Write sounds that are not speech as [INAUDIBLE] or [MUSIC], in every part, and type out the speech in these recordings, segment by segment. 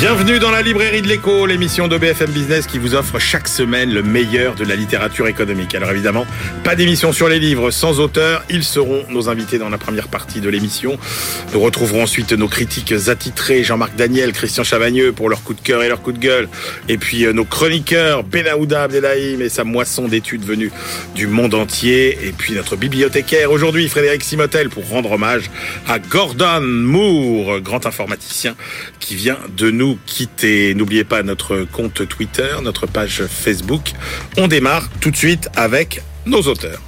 Bienvenue dans la librairie de l'écho, l'émission de BFM Business qui vous offre chaque semaine le meilleur de la littérature économique. Alors évidemment, pas d'émission sur les livres sans auteur, ils seront nos invités dans la première partie de l'émission. Nous retrouverons ensuite nos critiques attitrés, Jean-Marc Daniel, Christian Chavagneux pour leur coup de cœur et leur coup de gueule. Et puis euh, nos chroniqueurs, Benaouda Abdelhaim et sa moisson d'études venues du monde entier. Et puis notre bibliothécaire aujourd'hui, Frédéric Simotel, pour rendre hommage à Gordon Moore, grand informaticien qui vient de nous quitter. N'oubliez pas notre compte Twitter, notre page Facebook. On démarre tout de suite avec nos auteurs.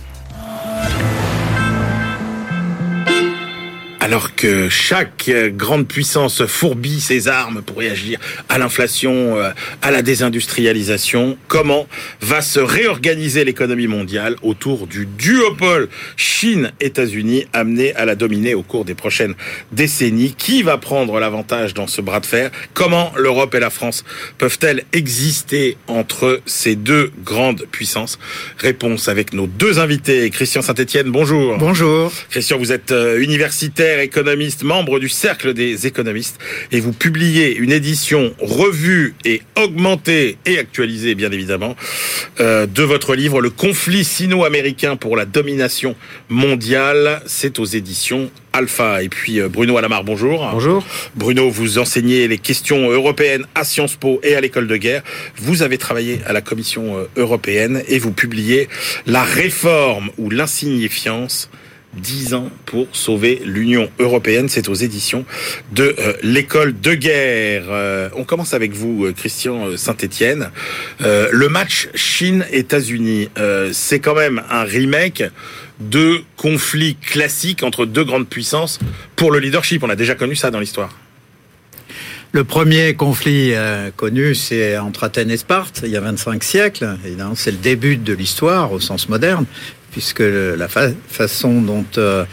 Alors que chaque grande puissance fourbit ses armes pour réagir à l'inflation, euh, à la désindustrialisation, comment va se réorganiser l'économie mondiale autour du duopole Chine-États-Unis amené à la dominer au cours des prochaines décennies? Qui va prendre l'avantage dans ce bras de fer? Comment l'Europe et la France peuvent-elles exister entre ces deux grandes puissances? Réponse avec nos deux invités. Christian Saint-Etienne, bonjour. Bonjour. Christian, vous êtes euh, économiste, membre du Cercle des économistes, et vous publiez une édition revue et augmentée et actualisée, bien évidemment, euh, de votre livre Le conflit sino-américain pour la domination mondiale. C'est aux éditions Alpha. Et puis euh, Bruno Alamar, bonjour. Bonjour. Bruno, vous enseignez les questions européennes à Sciences Po et à l'école de guerre. Vous avez travaillé à la Commission euh, européenne et vous publiez La réforme ou l'insignifiance 10 ans pour sauver l'Union européenne. C'est aux éditions de euh, l'école de guerre. Euh, on commence avec vous, euh, Christian Saint-Étienne. le match Chine-États-Unis, c'est quand même un remake de conflits classiques entre deux grandes puissances pour le leadership. On a déjà connu ça dans l'histoire. Le premier conflit connu, c'est entre Athènes et Sparte, il y a 25 siècles. C'est le début de l'histoire au sens moderne puisque la façon dont euh,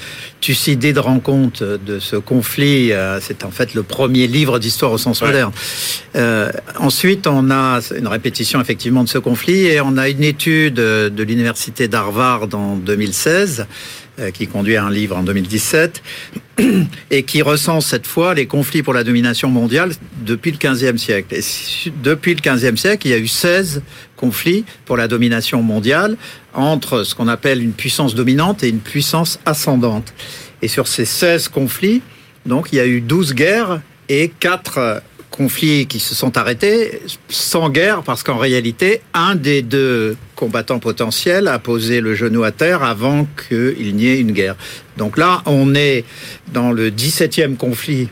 Thucydide rend compte de ce conflit, euh, c'est en fait le premier livre d'histoire au sens moderne. Euh, ensuite, on a une répétition effectivement de ce conflit et on a une étude de l'université d'Harvard en 2016 euh, qui conduit à un livre en 2017 [CLEARS THROAT] et qui recense cette fois les conflits pour la domination mondiale depuis le 15e siècle. Et depuis le 15e siècle, il y a eu 16 conflits pour la domination mondiale entre ce qu'on appelle une puissance dominante et une puissance ascendante. Et sur ces 16 conflits, donc il y a eu 12 guerres et 4 conflits qui se sont arrêtés sans guerre parce qu'en réalité, un des deux combattants potentiels a posé le genou à terre avant qu'il n'y ait une guerre. Donc là, on est dans le 17e conflit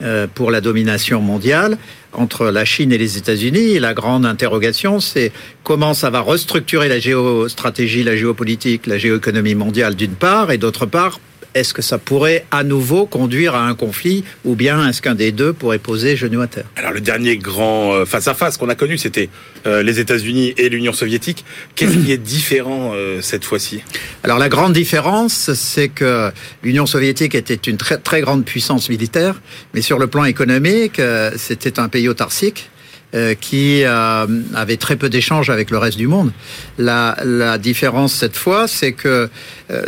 euh, pour la domination mondiale entre la Chine et les États-Unis. La grande interrogation, c'est comment ça va restructurer la géostratégie, la géopolitique, la géoéconomie mondiale d'une part, et d'autre part, est-ce que ça pourrait à nouveau conduire à un conflit ou bien est-ce qu'un des deux pourrait poser genou à terre? Alors le dernier grand face-à-face qu'on a connu, c'était euh, les États-Unis et l'Union soviétique. Qu'est-ce qui est différent euh, cette fois-ci? Alors la grande différence, c'est que l'Union soviétique était une très, très grande puissance militaire, mais sur le plan économique, euh, c'était un pays autarcique qui avait très peu d'échanges avec le reste du monde. La, la différence cette fois, c'est que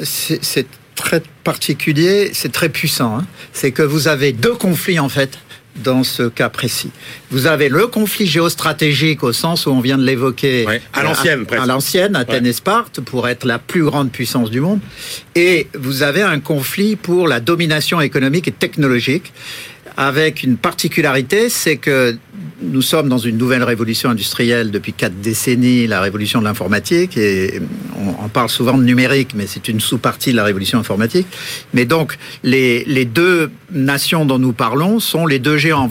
c'est très particulier, c'est très puissant. Hein. C'est que vous avez deux conflits en fait dans ce cas précis. Vous avez le conflit géostratégique au sens où on vient de l'évoquer. à l'ancienne, À, l'ancienne, Athènes et Sparte, pour être la plus grande puissance du monde. Et vous avez un conflit pour la domination économique et technologique avec une particularité, c'est que nous sommes dans une nouvelle révolution industrielle depuis quatre décennies, la révolution de l'informatique, et on, parle souvent de numérique, mais c'est une sous-partie de la révolution informatique. Mais donc, les, deux nations dont nous parlons sont les deux géants.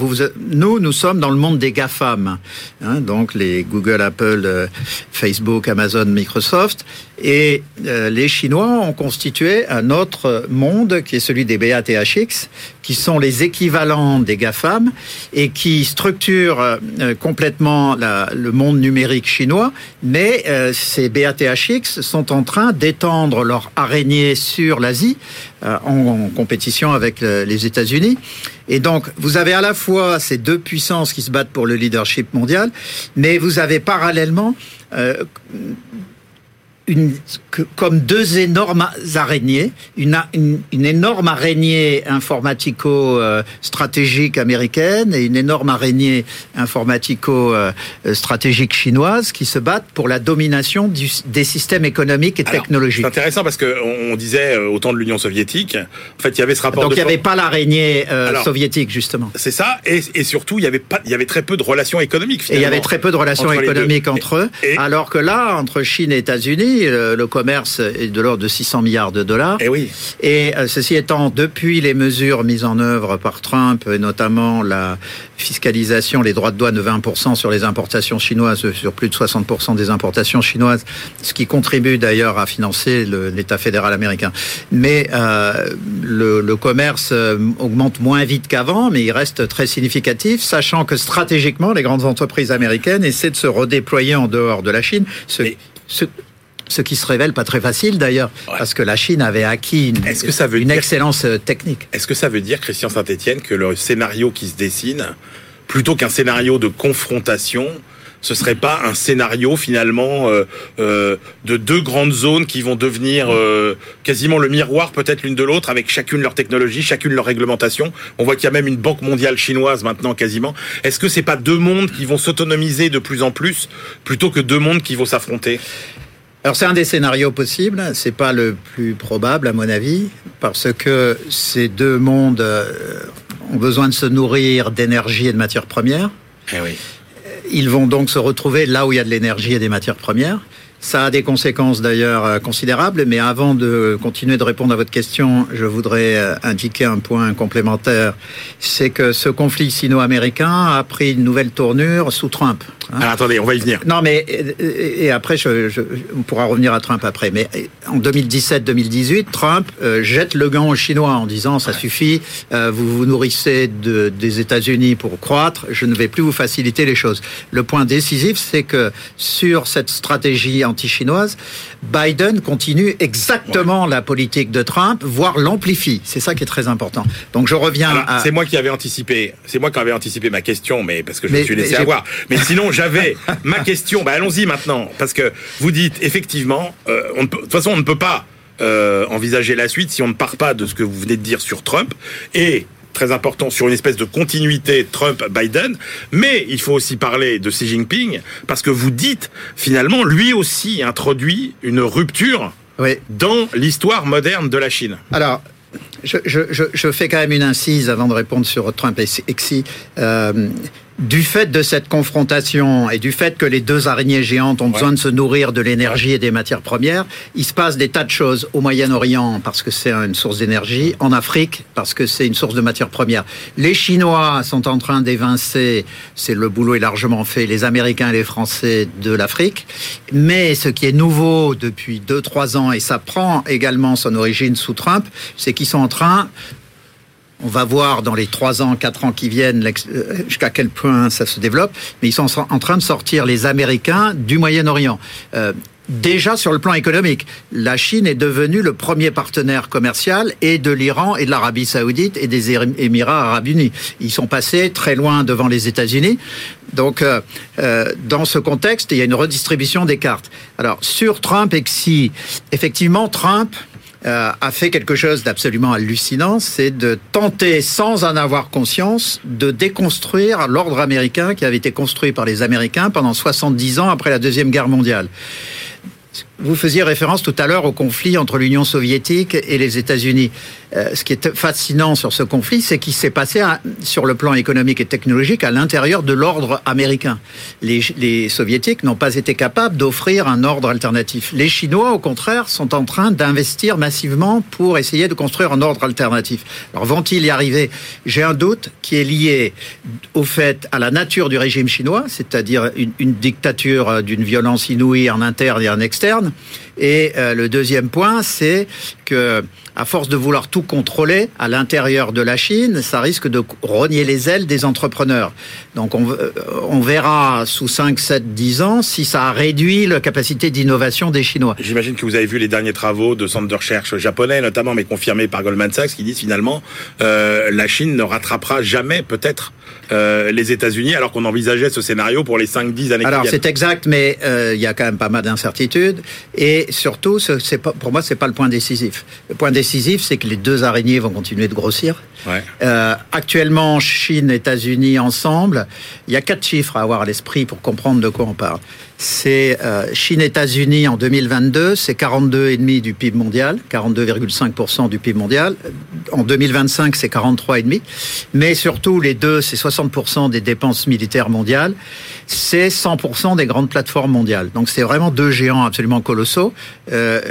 Nous, nous sommes dans le monde des GAFAM, hein, donc les Google, Apple, euh, Facebook, Amazon, Microsoft, et euh, les Chinois ont constitué un autre monde qui est celui des BATHX, qui sont les équivalents des GAFAM et qui structurent euh, complètement le monde numérique chinois. Mais euh, ces BATHX sont en train d'étendre leur araignée sur l'Asie en, compétition avec les États-Unis. Et donc, vous avez à la fois ces deux puissances qui se battent pour le leadership mondial, mais vous avez parallèlement une, comme deux énormes araignées, une, une, énorme araignée informatico-stratégique américaine et une énorme araignée informatico-stratégique chinoise qui se battent pour la domination du, des systèmes économiques et technologiques. C'est intéressant parce qu'on disait euh, au temps de l'Union soviétique, en fait, il y avait ce rapport. Donc il n'y avait pas l'araignée euh, soviétique justement. C'est ça, et, et, surtout il y avait pas, il y avait très peu de relations économiques. Et il y avait très peu de relations économiques entre eux, alors que là, entre Chine et États-Unis, le, le commerce est de l'ordre de 600 milliards de dollars. Et eh oui. Et euh, ceci étant, depuis les mesures mises en œuvre par Trump, et notamment la fiscalisation, les droits de douane de 20% sur les importations chinoises, sur plus de 60% des importations chinoises, ce qui contribue d'ailleurs à financer l'État fédéral américain. Mais euh, le, le, commerce euh, augmente moins vite qu'avant, mais il reste très significatif, sachant que stratégiquement, les grandes entreprises américaines essaient de se redéployer en dehors de la Chine. Ce, ce, ce qui se révèle pas très facile d'ailleurs, parce que la Chine avait acquis une, que ça veut une excellence euh, technique. Est-ce que ça veut dire, Christian Saint-Etienne, que le scénario qui se dessine, plutôt qu'un scénario de confrontation, ce serait pas un scénario finalement euh, euh, de deux grandes zones qui vont devenir quasiment le miroir peut-être l'une de l'autre avec chacune leur technologie, chacune leur réglementation? On voit qu'il y a même une banque mondiale chinoise maintenant quasiment. Est-ce que c'est pas deux mondes qui vont s'autonomiser de plus en plus plutôt que deux mondes qui vont s'affronter? Alors c'est un des scénarios possibles, c'est pas le plus probable à mon avis, parce que ces deux mondes euh, ont besoin de se nourrir d'énergie et de matières premières. Eh oui. Ils vont donc se retrouver là où il y a de l'énergie et des matières premières. Ça a des conséquences d'ailleurs euh, considérables, mais avant de continuer de répondre à votre question, je voudrais euh, indiquer un point complémentaire. C'est que ce conflit sino-américain a pris une nouvelle tournure sous Trump. Hein. Alors attendez, on va y venir. Non, mais et, après, je, je, on pourra revenir à Trump après. Mais en 2017-2018, Trump euh, jette le gant aux Chinois en disant ça suffit, vous vous nourrissez de, des États-Unis pour croître, je ne vais plus vous faciliter les choses. Le point décisif, c'est que sur cette stratégie anti-chinoise, Biden continue exactement la politique de Trump, voire l'amplifie. C'est ça qui est très important. Donc je reviens à... C'est moi qui avais anticipé, c'est moi qui avais anticipé ma question, mais parce que je me suis laissé avoir. Mais sinon, j'avais ma question. Bah, allons-y maintenant, parce que vous dites effectivement, euh, on peut, de toute façon, on ne peut pas euh, envisager la suite si on ne part pas de ce que vous venez de dire sur Trump et très important sur une espèce de continuité Trump-Biden, mais il faut aussi parler de Xi Jinping, parce que vous dites, finalement, lui aussi introduit une rupture dans l'histoire moderne de la Chine. Alors, je, je, fais quand même une incise avant de répondre sur Trump et Xi. Euh, du fait de cette confrontation et du fait que les deux araignées géantes ont besoin de se nourrir de l'énergie et des matières premières, il se passe des tas de choses au Moyen-Orient parce que c'est une source d'énergie, en Afrique parce que c'est une source de matières premières. Les Chinois sont en train d'évincer, c'est le boulot est largement fait, les Américains et les Français de l'Afrique. Mais ce qui est nouveau depuis 2-3 ans, et ça prend également son origine sous Trump, c'est qu'ils sont en train on va voir dans les trois ans, quatre ans qui viennent euh, jusqu'à quel point ça se développe. Mais ils sont en train de sortir les Américains du Moyen-Orient. Euh, déjà sur le plan économique, la Chine est devenue le premier partenaire commercial et de l'Iran et de l'Arabie saoudite et des Émirats arabes unis. Ils sont passés très loin devant les États-Unis. Donc, euh, dans ce contexte, il y a une redistribution des cartes. Alors, sur Trump et Xi, effectivement, Trump euh, a fait quelque chose d'absolument hallucinant, c'est de tenter, sans en avoir conscience, de déconstruire l'ordre américain qui avait été construit par les Américains pendant 70 ans après la Deuxième Guerre mondiale. Vous faisiez référence tout à l'heure au conflit entre l'Union soviétique et les États-Unis. Euh, ce qui est fascinant sur ce conflit, c'est qu'il s'est passé sur le plan économique et technologique à l'intérieur de l'ordre américain. Les, soviétiques n'ont pas été capables d'offrir un ordre alternatif. Les Chinois, au contraire, sont en train d'investir massivement pour essayer de construire un ordre alternatif. Alors vont-ils y arriver? J'ai un doute qui est lié au fait à la nature du régime chinois, c'est-à-dire une, une dictature euh, d'une violence inouïe en interne et en externe. Et euh, le deuxième point, c'est que, à force de vouloir tout contrôler à l'intérieur de la Chine, ça risque de rogner les ailes des entrepreneurs. Donc on, euh, on verra sous 5, 7, 10 ans si ça a réduit la capacité d'innovation des Chinois. J'imagine que vous avez vu les derniers travaux de centres de recherche japonais, notamment, mais confirmés par Goldman Sachs, qui disent finalement euh, la Chine ne rattrapera jamais peut-être euh, les États-Unis, alors qu'on envisageait ce scénario pour les 5-10 années Alors c'est exact, mais euh, il y a quand même pas mal d'incertitudes. Et surtout, ce- c'est pas, pour moi, c'est pas le point décisif. Le point décisif, c'est que les deux araignées vont continuer de grossir. Ouais. Euh, actuellement, Chine, États-Unis ensemble, il y a quatre chiffres à avoir à l'esprit pour comprendre de quoi on parle. C'est euh, Chine-États-Unis en 2022, c'est 42,5 du PIB mondial, 42,5% du PIB mondial. En 2025, c'est 43,5. Mais surtout, les deux, c'est 60% des dépenses militaires mondiales, c'est 100% des grandes plateformes mondiales. Donc c'est vraiment deux géants absolument colossaux. Euh,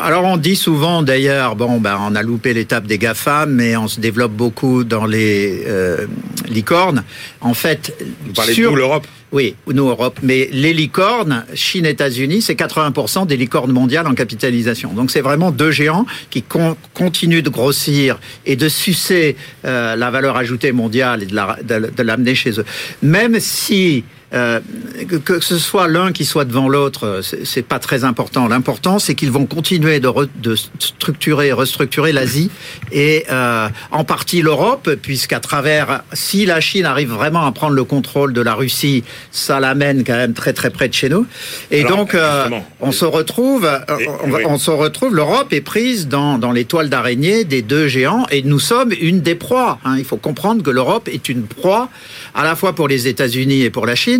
alors on dit souvent d'ailleurs, bon, ben, on a loupé l'étape des GAFAM, mais on se développe beaucoup dans les euh, licornes. En fait, Vous parlez sur- de nous, l'Europe oui, nous, Europe. Mais les licornes, Chine, États-Unis, c'est 80% des licornes mondiales en capitalisation. Donc c'est vraiment deux géants qui con- continuent de grossir et de sucer euh, la valeur ajoutée mondiale et de la- de de l'amener chez eux. Même si euh, que, que ce soit l'un qui soit devant l'autre, euh, c'est pas très important. L'important, c'est qu'ils vont continuer de, re- de structurer et restructurer l'Asie et euh, en partie l'Europe, puisqu'à travers, si la Chine arrive vraiment à prendre le contrôle de la Russie, ça l'amène quand même très très près de chez nous. Et Alors, donc, euh, on se retrouve, Et- on, va- oui. on se retrouve. L'Europe est prise dans, dans les toiles d'araignée des deux géants, et nous sommes une des proies. hein. Il faut comprendre que l'Europe est une proie à la fois pour les États-Unis et pour la Chine.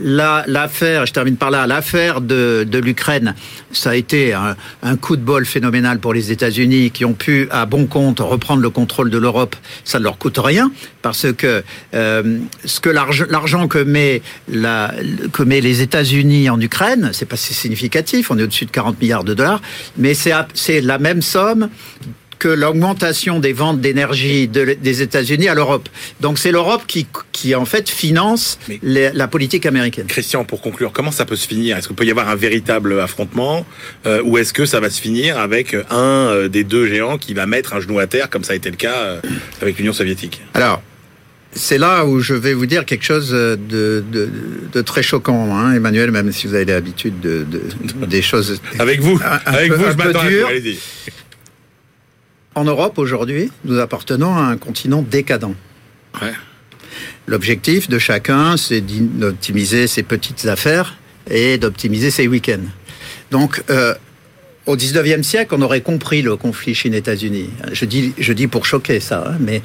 La- L'affaire, je termine par là, l'affaire de, l'Ukraine, ça a été un, coup de bol phénoménal pour les États-Unis qui ont pu, à bon compte, reprendre le contrôle de l'Europe. Ça ne leur coûte rien parce que euh, ce que l'argent que met que met les États-Unis en Ukraine, c'est pas si significatif. On est au-dessus de 40 milliards de dollars, mais c'est la même somme que l'augmentation des ventes d'énergie de- des États-Unis à l'Europe. Donc c'est l'Europe qui, qui en fait finance les- la politique américaine. Christian, pour conclure, comment ça peut se finir? Est-ce qu'il peut y avoir un véritable affrontement euh, ou est-ce que ça va se finir avec un euh, des deux géants qui va mettre un genou à terre, comme ça a été le cas euh, avec l'Union soviétique? Alors, c'est là où je vais vous dire quelque chose de, de, de très choquant, hein, Emmanuel, même si vous avez l'habitude de, de- des choses. [LAUGHS] Avec vous, Un- un avec peu- vous, un je peu m'attends à tout. dur. Allez-y. En Europe, aujourd'hui, nous appartenons à un continent décadent. Ouais. L'objectif de chacun, c'est d'optimiser ses petites affaires et d'optimiser ses week-ends. Donc, euh, au 19e siècle, on aurait compris le conflit Chine-États-Unis. Je dis, je dis pour choquer ça, hein, mais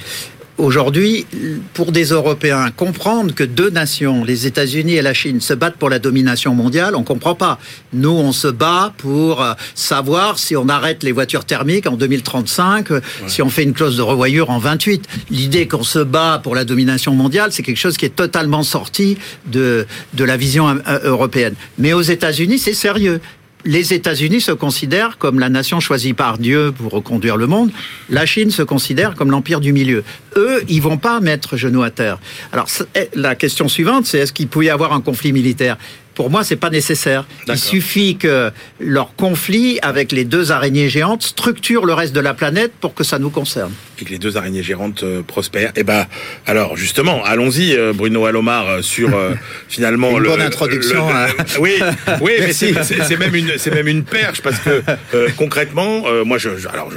aujourd'hui, pour des Européens, comprendre que deux nations, les États-Unis et la Chine, se battent pour la domination mondiale, on comprend pas. Nous, on se bat pour euh, savoir si on arrête les voitures thermiques en 2035, euh, si on fait une clause de revoyure en 28. L'idée qu'on se bat pour la domination mondiale, c'est quelque chose qui est totalement sorti de, de la vision euh, européenne. Mais aux États-Unis, c'est sérieux. Les États-Unis se considèrent comme la nation choisie par Dieu pour reconduire le monde. La Chine se considère comme l'empire du milieu. Eux, ils vont pas mettre genou à terre. Alors eh, la question suivante, c'est est-ce qu'il peut y avoir un conflit militaire? Pour moi, c'est pas nécessaire. Il suffit que leur conflit avec les deux araignées géantes structure le reste de la planète pour que ça nous concerne. et que les deux araignées gérantes euh, prospèrent. Et ben, alors justement, allons-y, euh, Bruno Alomar, euh, sur [LAUGHS] finalement Une le, bonne introduction, le- hein. [LAUGHS] oui, oui, mais c'est- même une, c'est même une perche parce que [LAUGHS] concrètement, moi, je, je- alors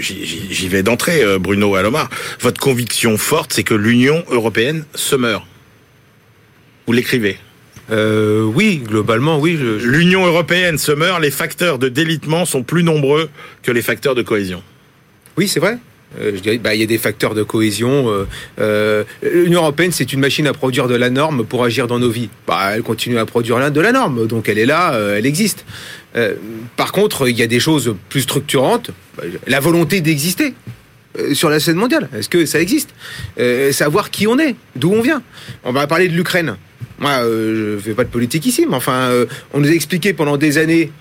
j'y- vais d'entrée, Bruno Alomar. Votre conviction forte, c'est que l'Union européenne se meurt. Vous l'écrivez. Euh, oui, globalement, oui. Je, L'Union européenne se meurt. Les facteurs de délitement sont plus nombreux que les facteurs de cohésion. Oui, c'est vrai. Euh, je dirais, bah, il y a des facteurs de cohésion. euh, euh, L'Union européenne, c'est une machine à produire de la norme pour agir dans nos vies. Bah, elle continue à produire de la norme, donc elle est là, euh, elle existe. Euh, par contre, il y a des choses plus structurantes. Bah, La volonté d'exister sur la scène mondiale. Est-ce que ça existe Euh, Savoir qui on est, d'où on vient. On va parler de l'Ukraine. Moi, euh, je fais pas de politique ici, mais enfin, euh, on nous a expliqué pendant des années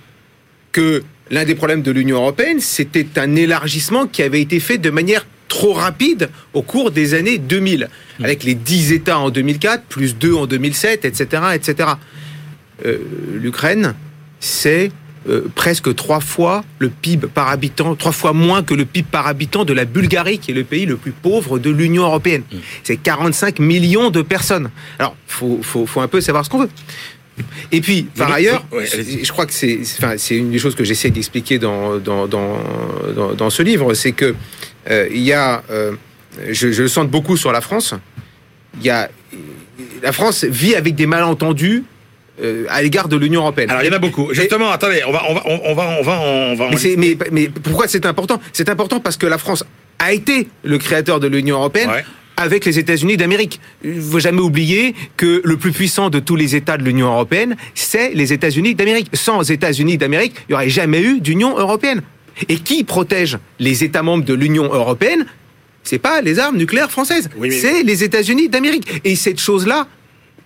que l'un des problèmes de l'Union européenne, c'était un élargissement qui avait été fait de manière trop rapide au cours des années 2000, avec les 10 États en 2004, plus 2 en 2007, etc. etc. Euh, L'Ukraine, c'est euh, presque trois fois le PIB par habitant, trois fois moins que le PIB par habitant de la Bulgarie, qui est le pays le plus pauvre de l'Union européenne. Mm. C'est 45 millions de personnes. Alors, faut, faut, faut un peu savoir ce qu'on veut. Et puis, par ailleurs, je crois que c'est, c'est- enfin, c'est une des choses que j'essaie d'expliquer dans, dans, dans, dans, dans ce livre, c'est que euh, il y a, euh, je, je le sens beaucoup sur la France. Il y a, la France vit avec des malentendus euh, à l'égard de l'Union européenne. Alors il y en a beaucoup. Justement, attendez, on va, on va, on va, on va, on va. en Mais, c'est- mais, mais pourquoi c'est important? C'est important parce que la France a été le créateur de l'Union européenne. Ouais. Avec les États-Unis d'Amérique. Il faut jamais oublier que le plus puissant de tous les États de l'Union européenne, c'est les États-Unis d'Amérique. Sans États-Unis d'Amérique, il n'y aurait jamais eu d'Union européenne. Et qui protège les États membres de l'Union européenne? C'est pas les armes nucléaires françaises, Oui, mais- c'est les États-Unis d'Amérique. Et cette chose-là,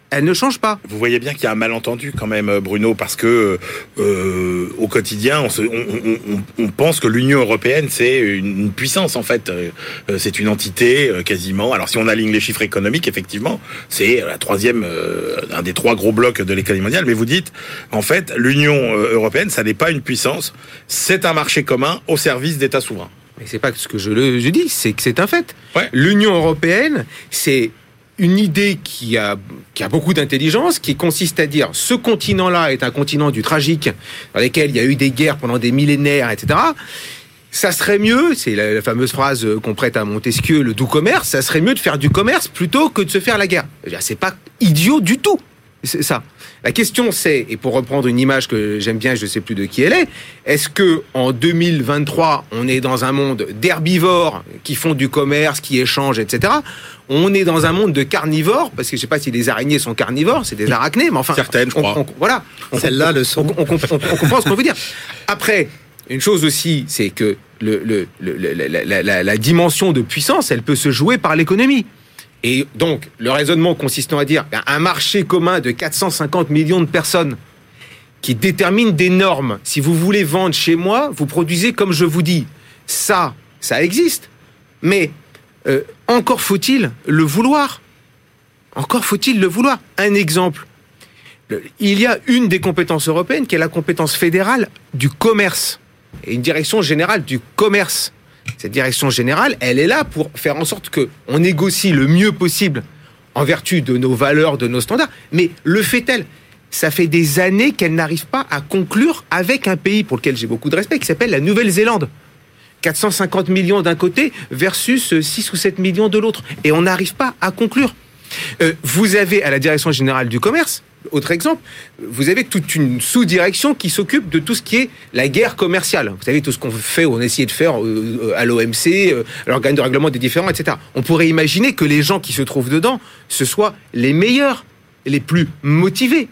elle ne change pas. Vous voyez bien qu'il y a un malentendu quand même, euh, Bruno, parce que euh, au quotidien, on, se- on- on- on- on pense que l'Union européenne c'est une, puissance en fait. Euh, c'est une entité quasiment. Alors si on aligne les chiffres économiques, effectivement, c'est la troisième, euh, un des trois gros blocs de l'économie mondiale. Mais vous dites, en fait, l'Union européenne, ça n'est pas une puissance, c'est un marché commun au service d'États souverains. Mais c'est pas ce que je, le, je dis, c'est que c'est un fait. Ouais. L'Union européenne, c'est une idée qui a, qui a beaucoup d'intelligence, qui consiste à dire ce continent-là est un continent du tragique, dans lequel il y a eu des guerres pendant des millénaires, etc. Ça serait mieux, c'est la, la fameuse phrase qu'on prête à Montesquieu, le doux commerce, ça serait mieux de faire du commerce plutôt que de se faire la guerre. C'est pas idiot du tout. C'est ça. La question c'est, et pour reprendre une image que j'aime bien, je ne sais plus de qui elle est, est-ce que en 2023, on est dans un monde d'herbivores qui font du commerce, qui échangent, etc. On est dans un monde de carnivores, parce que je sais pas si les araignées sont carnivores, c'est des arachnées, mais enfin, Certaines, je on- crois. on- voilà. Celles-là le on, sont. on, comprend- on comprend ce qu'on veut dire. Après, une chose aussi, c'est que le, le- le- le- la, la- la- la dimension de puissance, elle peut se jouer par l'économie. Et donc, le raisonnement consistant à dire ben, un marché commun de 450 millions de personnes qui détermine des normes. Si vous voulez vendre chez moi, vous produisez comme je vous dis. Ça, ça existe. Mais euh, encore faut-il le vouloir. Encore faut-il le vouloir. Un exemple. Le- Il y a une des compétences européennes qui est la compétence fédérale du commerce et une direction générale du commerce. Cette direction générale, elle est là pour faire en sorte que on négocie le mieux possible en vertu de nos valeurs, de nos standards. Mais le fait-elle Ça fait des années qu'elle n'arrive pas à conclure avec un pays pour lequel j'ai beaucoup de respect, qui s'appelle la Nouvelle-Zélande. 450 millions d'un côté versus 6 ou 7 millions de l'autre. Et on n'arrive pas à conclure. Euh, vous avez à la direction générale du commerce, autre exemple, vous avez toute une sous-direction qui s'occupe de tout ce qui est la guerre commerciale. Vous savez, tout ce qu'on fait, on essaie de faire euh, euh, à l'OMC, euh, à l'organe de règlement des différends, etc. On pourrait imaginer que les gens qui se trouvent dedans, ce soient les meilleurs, les plus motivés.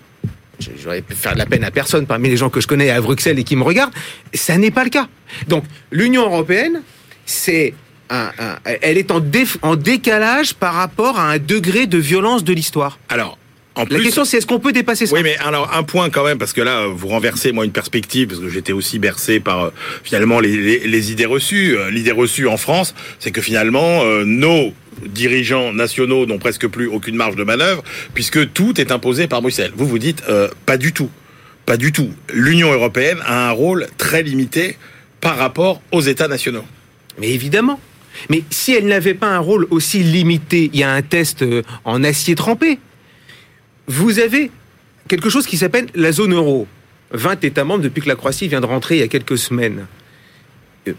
J'aurais pu faire de la peine à personne parmi les gens que je connais à Bruxelles et qui me regardent. Ça n'est pas le cas. Donc, l'Union européenne, c'est un- elle est en, en décalage par rapport à un degré de violence de l'histoire. Alors, en La question, c'est est-ce qu'on peut dépasser ça Oui, mais alors un point quand même, parce que là, vous renversez moi une perspective, parce que j'étais aussi bercé par euh, finalement les, les- les idées reçues. Euh, L'idée reçue en France, c'est que finalement euh, nos dirigeants nationaux n'ont presque plus aucune marge de manœuvre, puisque tout est imposé par Bruxelles. Vous vous dites euh, pas du tout, pas du tout. L'Union européenne a un rôle très limité par rapport aux États nationaux. Mais évidemment. Mais si elle n'avait pas un rôle aussi limité, il y a un test en acier trempé. Vous avez quelque chose qui s'appelle la zone euro. 20 États membres depuis que la Croatie vient de rentrer il y a quelques semaines. Euh,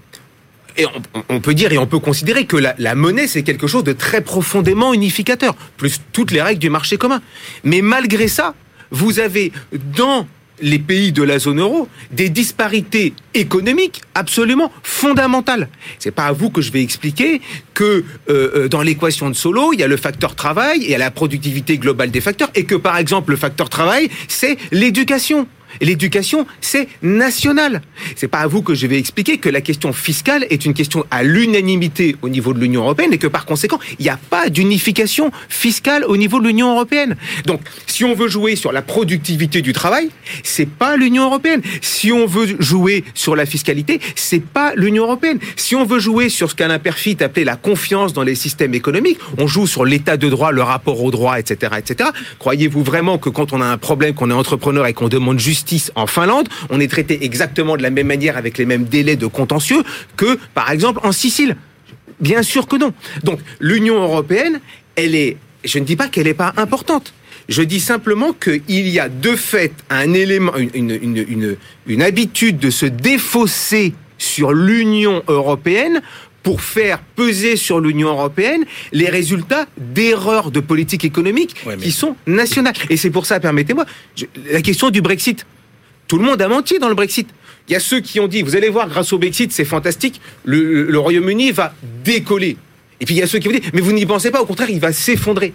Et on, peut dire et on peut considérer que la monnaie, c'est quelque chose de très profondément unificateur, plus toutes les règles du marché commun. Mais malgré ça, vous avez dans les pays de la zone euro des disparités économiques absolument fondamentales. C'est pas à vous que je vais expliquer que euh, euh, dans l'équation de Solo, il y a le facteur travail et il y la productivité globale des facteurs et que par exemple le facteur travail, c'est l'éducation. L'éducation, c'est national. C'est pas à vous que je vais expliquer que la question fiscale est une question à l'unanimité au niveau de l'Union européenne et que par conséquent, il n'y a pas d'unification fiscale au niveau de l'Union européenne. Donc, si on veut jouer sur la productivité du travail, c'est pas l'Union européenne. Si on veut jouer sur la fiscalité, c'est pas l'Union européenne. Si on veut jouer sur ce qu'Alain Perfit appelait la confiance dans les systèmes économiques, on joue sur l'état de droit, le rapport au droit, etc., etc. Croyez-vous vraiment que quand on a un problème, qu'on est entrepreneur et qu'on demande justice en Finlande, on est traité exactement de la même manière avec les mêmes délais de contentieux que, par exemple, en Sicile. Bien sûr que non. Donc, l'Union européenne, elle est, je ne dis pas qu'elle n'est pas importante. Je dis simplement qu'il y a de fait un élément, une habitude de se défausser sur l'Union européenne pour faire peser sur l'Union européenne les résultats d'erreurs de politique économique Ouais, mais- qui sont nationales. Et c'est pour ça, permettez-moi, la question du Brexit. Tout le monde a menti dans le Brexit. Il y a ceux qui ont dit, vous allez voir, grâce au Brexit, c'est fantastique, le, le Royaume-Uni va décoller. Et puis il y a ceux qui vont dire, mais vous n'y pensez pas, au contraire, il va s'effondrer.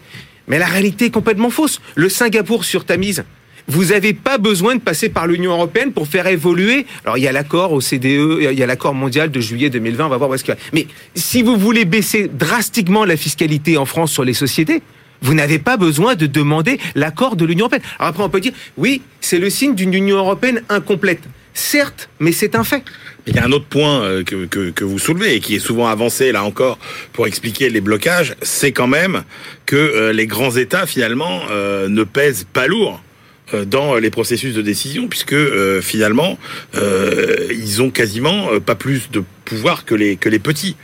Mais la réalité est complètement fausse. Le Singapour sur Tamise, vous n'avez pas besoin de passer par l'Union européenne pour faire évoluer. Alors il y a l'accord au CDE, il y a l'accord mondial de juillet 2020, on va voir où est-ce a. Mais si vous voulez baisser drastiquement la fiscalité en France sur les sociétés, vous n'avez pas besoin de demander l'accord de l'Union européenne. Alors après, on peut dire, oui, c'est le signe d'une Union européenne incomplète. Certes, mais c'est un fait. Il y a un autre point euh, que, que, que vous soulevez et qui est souvent avancé là encore pour expliquer les blocages, c'est quand même que euh, les grands États finalement euh, ne pèsent pas lourd dans les processus de décision puisque euh, finalement euh, ils ont quasiment euh, pas plus de pouvoir que les que les petits.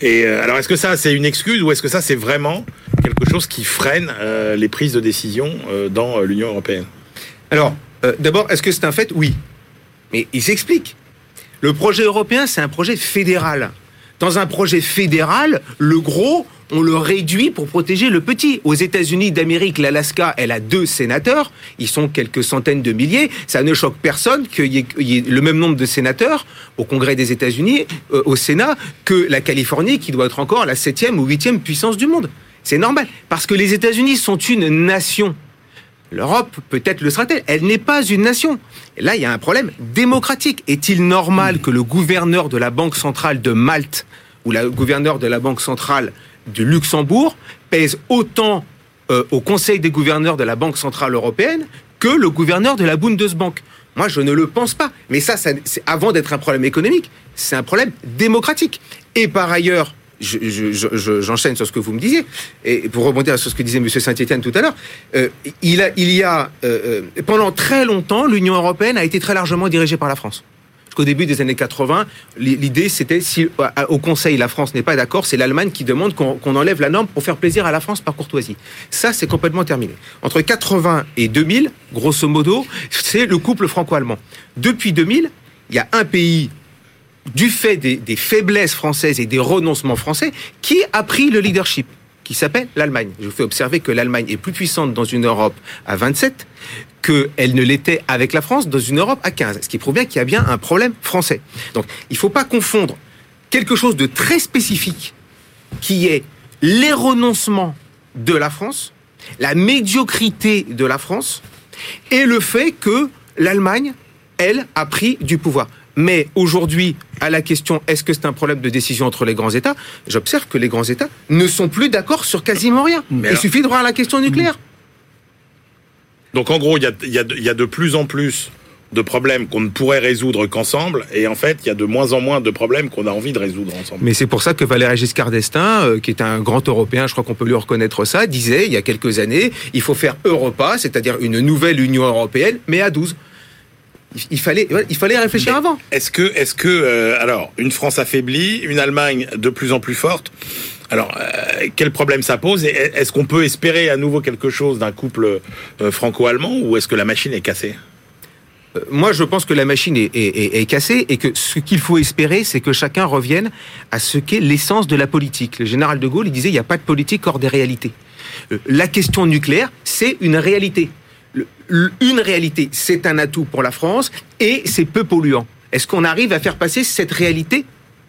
Et euh, alors est-ce que ça c'est une excuse ou est-ce que ça c'est vraiment quelque chose qui freine euh, les prises de décision euh, dans euh, l'Union européenne? Alors, euh, d'abord, est-ce que c'est un fait? Oui. Mais il s'explique. Le projet européen, c'est un projet fédéral. Dans un projet fédéral, le gros, on le réduit pour protéger le petit. Aux États-Unis d'Amérique, l'Alaska, elle a deux sénateurs. Ils sont quelques centaines de milliers. Ça ne choque personne qu'il y, y ait le même nombre de sénateurs au Congrès des États-Unis, euh, au Sénat, que la Californie, qui doit être encore la septième ou huitième puissance du monde. C'est normal. Parce que les États-Unis sont une nation. L'Europe, peut-être le sera-t-elle, elle n'est pas une nation. Là, il y a un problème démocratique. Est-il normal que le gouverneur de la Banque centrale de Malte ou le gouverneur de la Banque centrale du Luxembourg pèse autant euh, au Conseil des gouverneurs de la Banque centrale européenne que le gouverneur de la Bundesbank Moi, je ne le pense pas. Mais ça, ça avant d'être un problème économique, c'est un problème démocratique. Et par ailleurs, je- je- je- je- j'enchaîne sur ce que vous me disiez, et pour rebondir sur ce que disait M. Saint-Etienne tout à l'heure, euh, il, il y a, euh, pendant très longtemps, l'Union européenne a été très largement dirigée par la France. Jusqu'au début des années 80, l'i- l'idée c'était si à- au Conseil la France n'est pas d'accord, c'est l'Allemagne qui demande qu'on enlève la norme pour faire plaisir à la France par courtoisie. Ça, c'est complètement terminé. Entre 80 et 2000, grosso modo, c'est le couple franco-allemand. Depuis 2000, il y a un pays du fait des faiblesses françaises et des renoncements français, qui a pris le leadership qui s'appelle l'Allemagne. Je vous fais observer que l'Allemagne est plus puissante dans une Europe à 27 qu'elle ne l'était avec la France dans une Europe à 15. Ce qui prouve bien qu'il y a bien un problème français. Donc il ne faut pas confondre quelque chose de très spécifique qui est les renoncements de la France, la médiocrité de la France et le fait que l'Allemagne, elle, a pris du pouvoir. Mais aujourd'hui, à la question est-ce que c'est un problème de décision entre les grands États, j'observe que les grands États ne sont plus d'accord sur quasiment rien. Mais Il alors- suffit de voir la question nucléaire. Donc en gros, il y a, il y a de- il y a de plus en plus de problèmes qu'on ne pourrait résoudre qu'ensemble, et en fait, il y a de moins en moins de problèmes qu'on a envie de résoudre ensemble. Mais c'est pour ça que Valéry Giscard d'Estaing, euh, qui est un grand Européen, je crois qu'on peut lui reconnaître ça, disait il y a quelques années, il faut faire Europa, c'est-à-dire une nouvelle Union européenne, mais à 12. Il- fallait, il fallait réfléchir Mais avant. Est-ce que, est-ce que, euh, alors, une France affaiblie, une Allemagne de plus en plus forte. Alors, euh, quel problème ça pose Et est-ce qu'on peut espérer à nouveau quelque chose d'un couple euh, franco-allemand ou est-ce que la machine est cassée? Moi, je pense que la machine est, est- est- est cassée et que ce qu'il faut espérer, c'est que chacun revienne à ce qu'est l'essence de la politique. Le général de Gaulle, il disait, il n'y a pas de politique hors des réalités. La question nucléaire, c'est une réalité. Une réalité, c'est un atout pour la France et c'est peu polluant. Est-ce qu'on arrive à faire passer cette réalité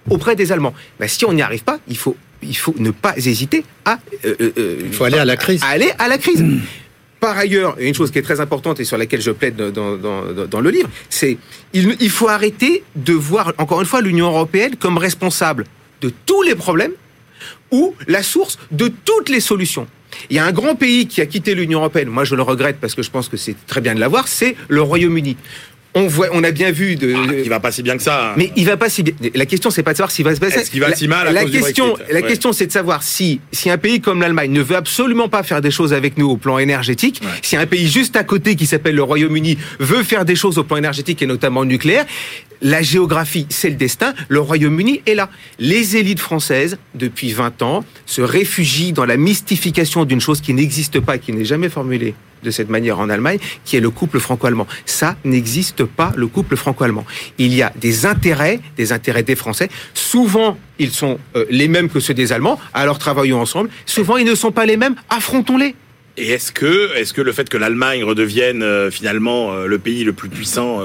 auprès des Allemands? Ben, Si on n'y arrive pas, il faut, il faut ne pas hésiter à... euh, euh, euh, Il faut aller à la crise. à aller à la crise. [CLEARS THROAT] Par ailleurs, une chose qui est très importante et sur laquelle je plaide dans, dans, dans- dans le livre, c'est il, il faut arrêter de voir, encore une fois, l'Union européenne comme responsable de tous les problèmes ou la source de toutes les solutions. Il y a un grand pays qui a quitté l'Union européenne, moi je le regrette parce que je pense que c'est très bien de l'avoir, c'est le Royaume-Uni. on voit, on a bien vu de. Ah, il va pas si bien que ça. hein. Mais il va pas si bien. La question, c'est pas de savoir s'il va se passer. Est-ce qu'il va La- si mal à La cause question, la Ouais. question, c'est de savoir si, si un pays comme l'Allemagne ne veut absolument pas faire des choses avec nous au plan énergétique, Ouais. si un pays juste à côté qui s'appelle le Royaume-Uni veut faire des choses au plan énergétique et notamment nucléaire, la géographie, c'est le destin. Le Royaume-Uni est là. Les élites françaises, depuis 20 ans, se réfugient dans la mystification d'une chose qui n'existe pas, qui n'est jamais formulée de cette manière en Allemagne, qui est le couple franco-allemand. Ça n'existe pas, le couple franco-allemand. Il y a des intérêts, des intérêts des Français. Souvent, ils sont euh, les mêmes que ceux des Allemands. Alors travaillons ensemble. Souvent, ils ne sont pas les mêmes. Affrontons-les. Et est-ce que, est-ce que le fait que l'Allemagne redevienne euh, finalement euh, le pays le plus puissant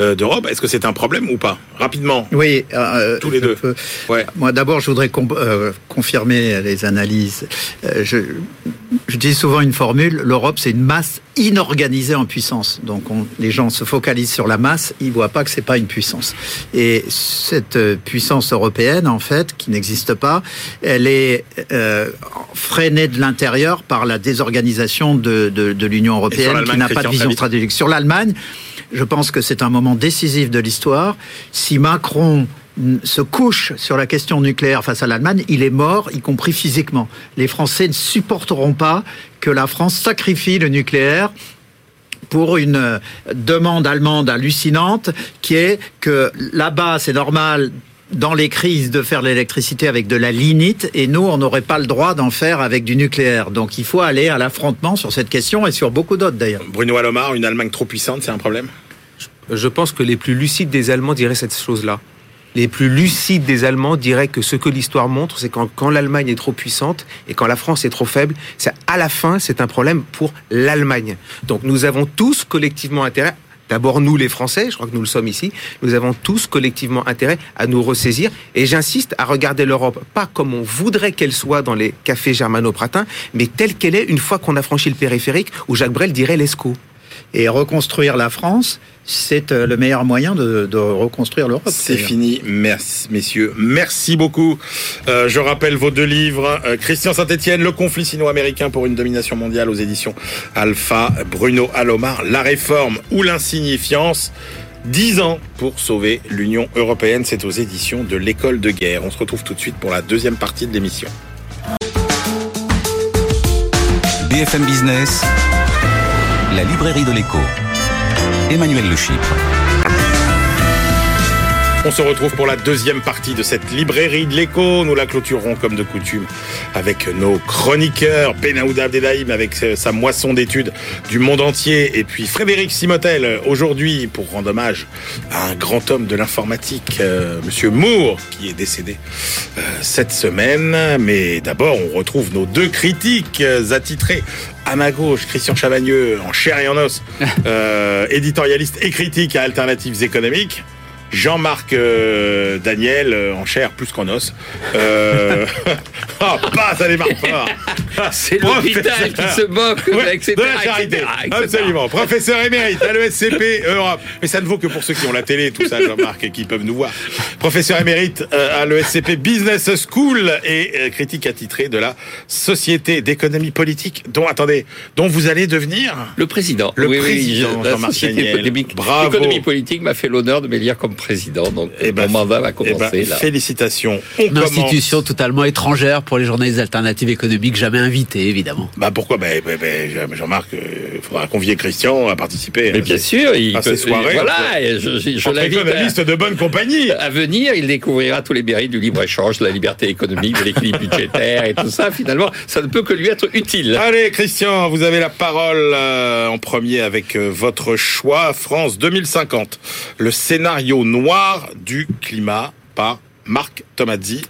euh, d'Europe, est-ce que c'est un problème ou pas? Rapidement. Oui, Tous les deux. peux- Ouais. Moi, d'abord, je voudrais confirmer les analyses. Je, je dis souvent une formule l'Europe, c'est une masse inorganisée en puissance. Donc, on- les gens se focalisent sur la masse, ils voient pas que c'est pas une puissance. Et cette puissance européenne, en fait, qui n'existe pas, elle est freinée de l'intérieur par la désorganisation de, de, de l'Union européenne, qui n'a pas de vision stratégique. Sur l'Allemagne, je pense que c'est un moment décisif de l'histoire. Si Macron se couche sur la question nucléaire face à l'Allemagne, il est mort, y compris physiquement. Les Français ne supporteront pas que la France sacrifie le nucléaire pour une euh, demande allemande hallucinante qui est que là-bas, c'est normal dans les crises de faire de l'électricité avec de la lignite et nous, on n'aurait pas le droit d'en faire avec du nucléaire. Donc il faut aller à l'affrontement sur cette question et sur beaucoup d'autres d'ailleurs. Bruno Alomar, une Allemagne trop puissante, c'est un problème? Je pense que les plus lucides des Allemands diraient cette chose-là. Les plus lucides des Allemands diraient que ce que l'histoire montre, c'est quand, quand l'Allemagne est trop puissante et quand la France est trop faible, c'est à la fin, c'est un problème pour l'Allemagne. Donc nous avons tous collectivement intérêt. D'abord nous les Français, je crois que nous le sommes ici, nous avons tous collectivement intérêt à nous ressaisir et j'insiste à regarder l'Europe pas comme on voudrait qu'elle soit dans les cafés germano-pratins, mais telle qu'elle est une fois qu'on a franchi le périphérique où Jacques Brel dirait l'ESCO. Et reconstruire la France, c'est euh, le meilleur moyen de, de reconstruire l'Europe. C'est fini, merci messieurs. Merci beaucoup. Euh, je rappelle vos deux livres. Euh, Christian Saint-Etienne, Le conflit sino-américain pour une domination mondiale aux éditions Alpha. Bruno Alomar, La réforme ou l'insignifiance. 10 ans pour sauver l'Union européenne. C'est aux éditions de l'École de guerre. On se retrouve tout de suite pour la deuxième partie de l'émission. BFM Business, la librairie de l'écho. Emmanuel Le Chypre. On se retrouve pour la deuxième partie de cette librairie de l'écho. Nous la clôturerons comme de coutume avec nos chroniqueurs, Benaouda Abdelhaim avec sa moisson d'études du monde entier et puis Frédéric Simotel aujourd'hui pour rendre hommage à un grand homme de l'informatique, euh, Monsieur Moore, qui est décédé euh, cette semaine. Mais d'abord, on retrouve nos deux critiques euh, attitrés. À ma gauche, Christian Chavagneux, en chair et en os, [LAUGHS] euh, éditorialiste et critique à Alternatives économiques. Jean-Marc euh, Daniel, euh, en chair plus qu'en os. Euh... [LAUGHS] oh, pas, ça démarre pas. [LAUGHS] C'est l'hôpital qui se moque, Ouais, etc., de la charité. etc., etc. Absolument. Professeur émérite à l'ESCP Europe. Mais ça ne vaut que pour ceux qui ont la télé, tout ça, Jean-Marc, et qui peuvent nous voir. Professeur émérite euh, à l'ESCP Business School et euh, critique attitré de la Société d'économie politique, dont, attendez, dont vous allez devenir Le président. Le oui, président, oui, Jean-Marc Daniel. Bravo. économie politique m'a fait l'honneur de m'élire comme président. Donc, Eh ben, mon mandat va Eh commencer ben, là. félicitations. On Une commence. institution totalement étrangère pour les journalistes alternatives économiques, jamais invitée, évidemment. Bah pourquoi? Bah, bah, bah, Jean-Marc, il faudra convier Christian à participer. Mais bien sûr, il à ces peut- soirées, voilà, et je, je, je à, de bonne compagnie. à venir. Il découvrira tous les mérites du libre-échange, de la liberté économique, de l'équilibre budgétaire et tout ça. Finalement, ça ne peut que lui être utile. Allez, Christian, vous avez la parole euh, en premier avec euh, votre choix. France 2050, le scénario noir du climat par Marc Tomazzi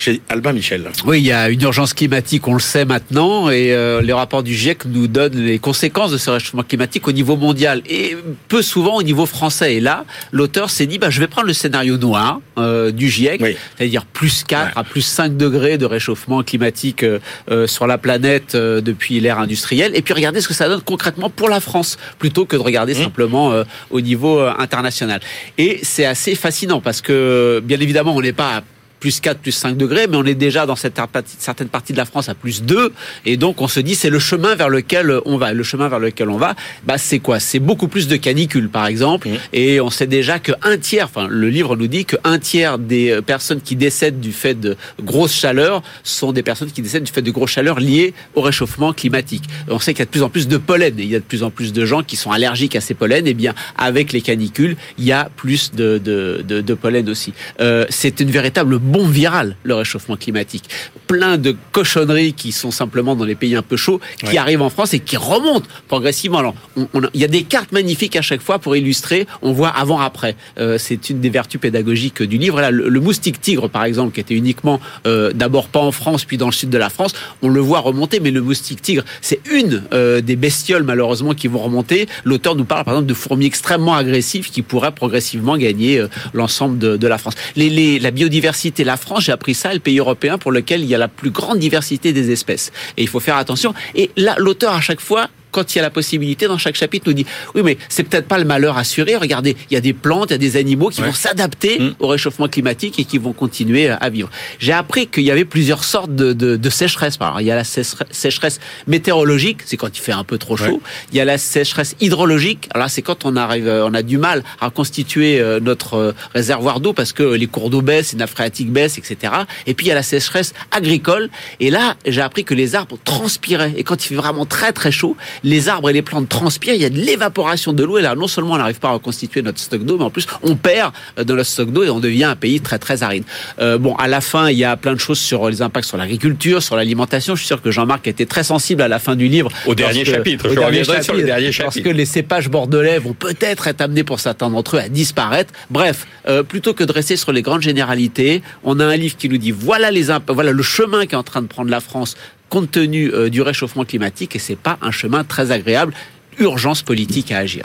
chez Albin Michel. Oui, il y a une urgence climatique, on le sait maintenant, et euh, les rapports du GIEC nous donnent les conséquences de ce réchauffement climatique au niveau mondial et peu souvent au niveau français. Et là, l'auteur s'est dit, bah, je vais prendre le scénario noir euh, du GIEC, Oui. c'est-à-dire plus 4 Ouais. à plus 5 degrés de réchauffement climatique euh, euh, sur la planète euh, depuis l'ère industrielle, et puis regarder ce que ça donne concrètement pour la France, plutôt que de regarder Mmh. simplement euh, au niveau international. Et c'est assez fascinant parce que, bien évidemment, on n'est pas à plus 4, plus 5 degrés, mais on est déjà dans cette partie- certaines parties de la France à plus 2, et donc on se dit c'est le chemin vers lequel on va. Le chemin vers lequel on va, bah c'est quoi? C'est beaucoup plus de canicules, par exemple, et on sait déjà que un tiers, enfin le livre nous dit que un tiers des euh, personnes qui décèdent du fait de grosse chaleur sont des personnes qui décèdent du fait de grosse chaleur liées au réchauffement climatique. On sait qu'il y a de plus en plus de pollen, et il y a de plus en plus de gens qui sont allergiques à ces pollens, et bien avec les canicules, il y a plus de, de, de, de pollen aussi. Euh, c'est une véritable bombe virale, le réchauffement climatique. Plein de cochonneries qui sont simplement dans les pays un peu chauds, qui Ouais. arrivent en France et qui remontent progressivement. Alors, on, on a- il y a des cartes magnifiques à chaque fois pour illustrer, on voit avant-après. Euh, c'est une des vertus pédagogiques du livre. Là, le, le moustique tigre, par exemple, qui était uniquement euh, d'abord pas en France, puis dans le sud de la France, on le voit remonter, mais le moustique tigre, c'est une euh, des bestioles, malheureusement, qui vont remonter. L'auteur nous parle, par exemple, de fourmis extrêmement agressives qui pourraient progressivement gagner l'ensemble de, de la France. Les, les- la biodiversité, la France, j'ai appris ça, le pays européen pour lequel il y a la plus grande diversité des espèces. Et il faut faire attention. Et là, l'auteur, à chaque fois, quand il y a la possibilité, dans chaque chapitre, nous dit oui, mais c'est peut-être pas le malheur assuré. Regardez, il y a des plantes, il y a des animaux qui Ouais. vont s'adapter Mm. au réchauffement climatique et qui vont continuer à vivre. J'ai appris qu'il y avait plusieurs sortes de, de, de sécheresse. Alors, il y a la sécheresse- météorologique, c'est quand il fait un peu trop chaud. Ouais. Il y a la sécheresse hydrologique. Alors là, c'est quand on arrive, euh, on a du mal à constituer euh, notre euh, réservoir d'eau parce que les cours d'eau baissent, les nappes phréatiques baissent, etc. Et puis il y a la sécheresse agricole. Et là, j'ai appris que les arbres transpiraient. Et quand il fait vraiment très très chaud, les arbres et les plantes transpirent. Il y a de l'évaporation de l'eau. Et là, non seulement on n'arrive pas à reconstituer notre stock d'eau, mais en plus on perd euh, de notre stock d'eau et on devient un pays très très aride. Euh, bon, à la fin, il y a plein de choses sur les impacts sur l'agriculture, sur l'alimentation. Je suis sûr que Jean-Marc était très sensible à la fin du livre. Au dernier chapitre. au Je dernier reviendrai sur le chapitre, dernier Parce chapitre. que les cépages bordelais vont peut-être être amenés pour certains d'entre eux à disparaître. Bref, euh, plutôt que de rester sur les grandes généralités, on a un livre qui nous dit voilà les voilà le chemin qu'est en train de prendre la France compte tenu euh, du réchauffement climatique et c'est pas un chemin très agréable. Urgence politique à agir.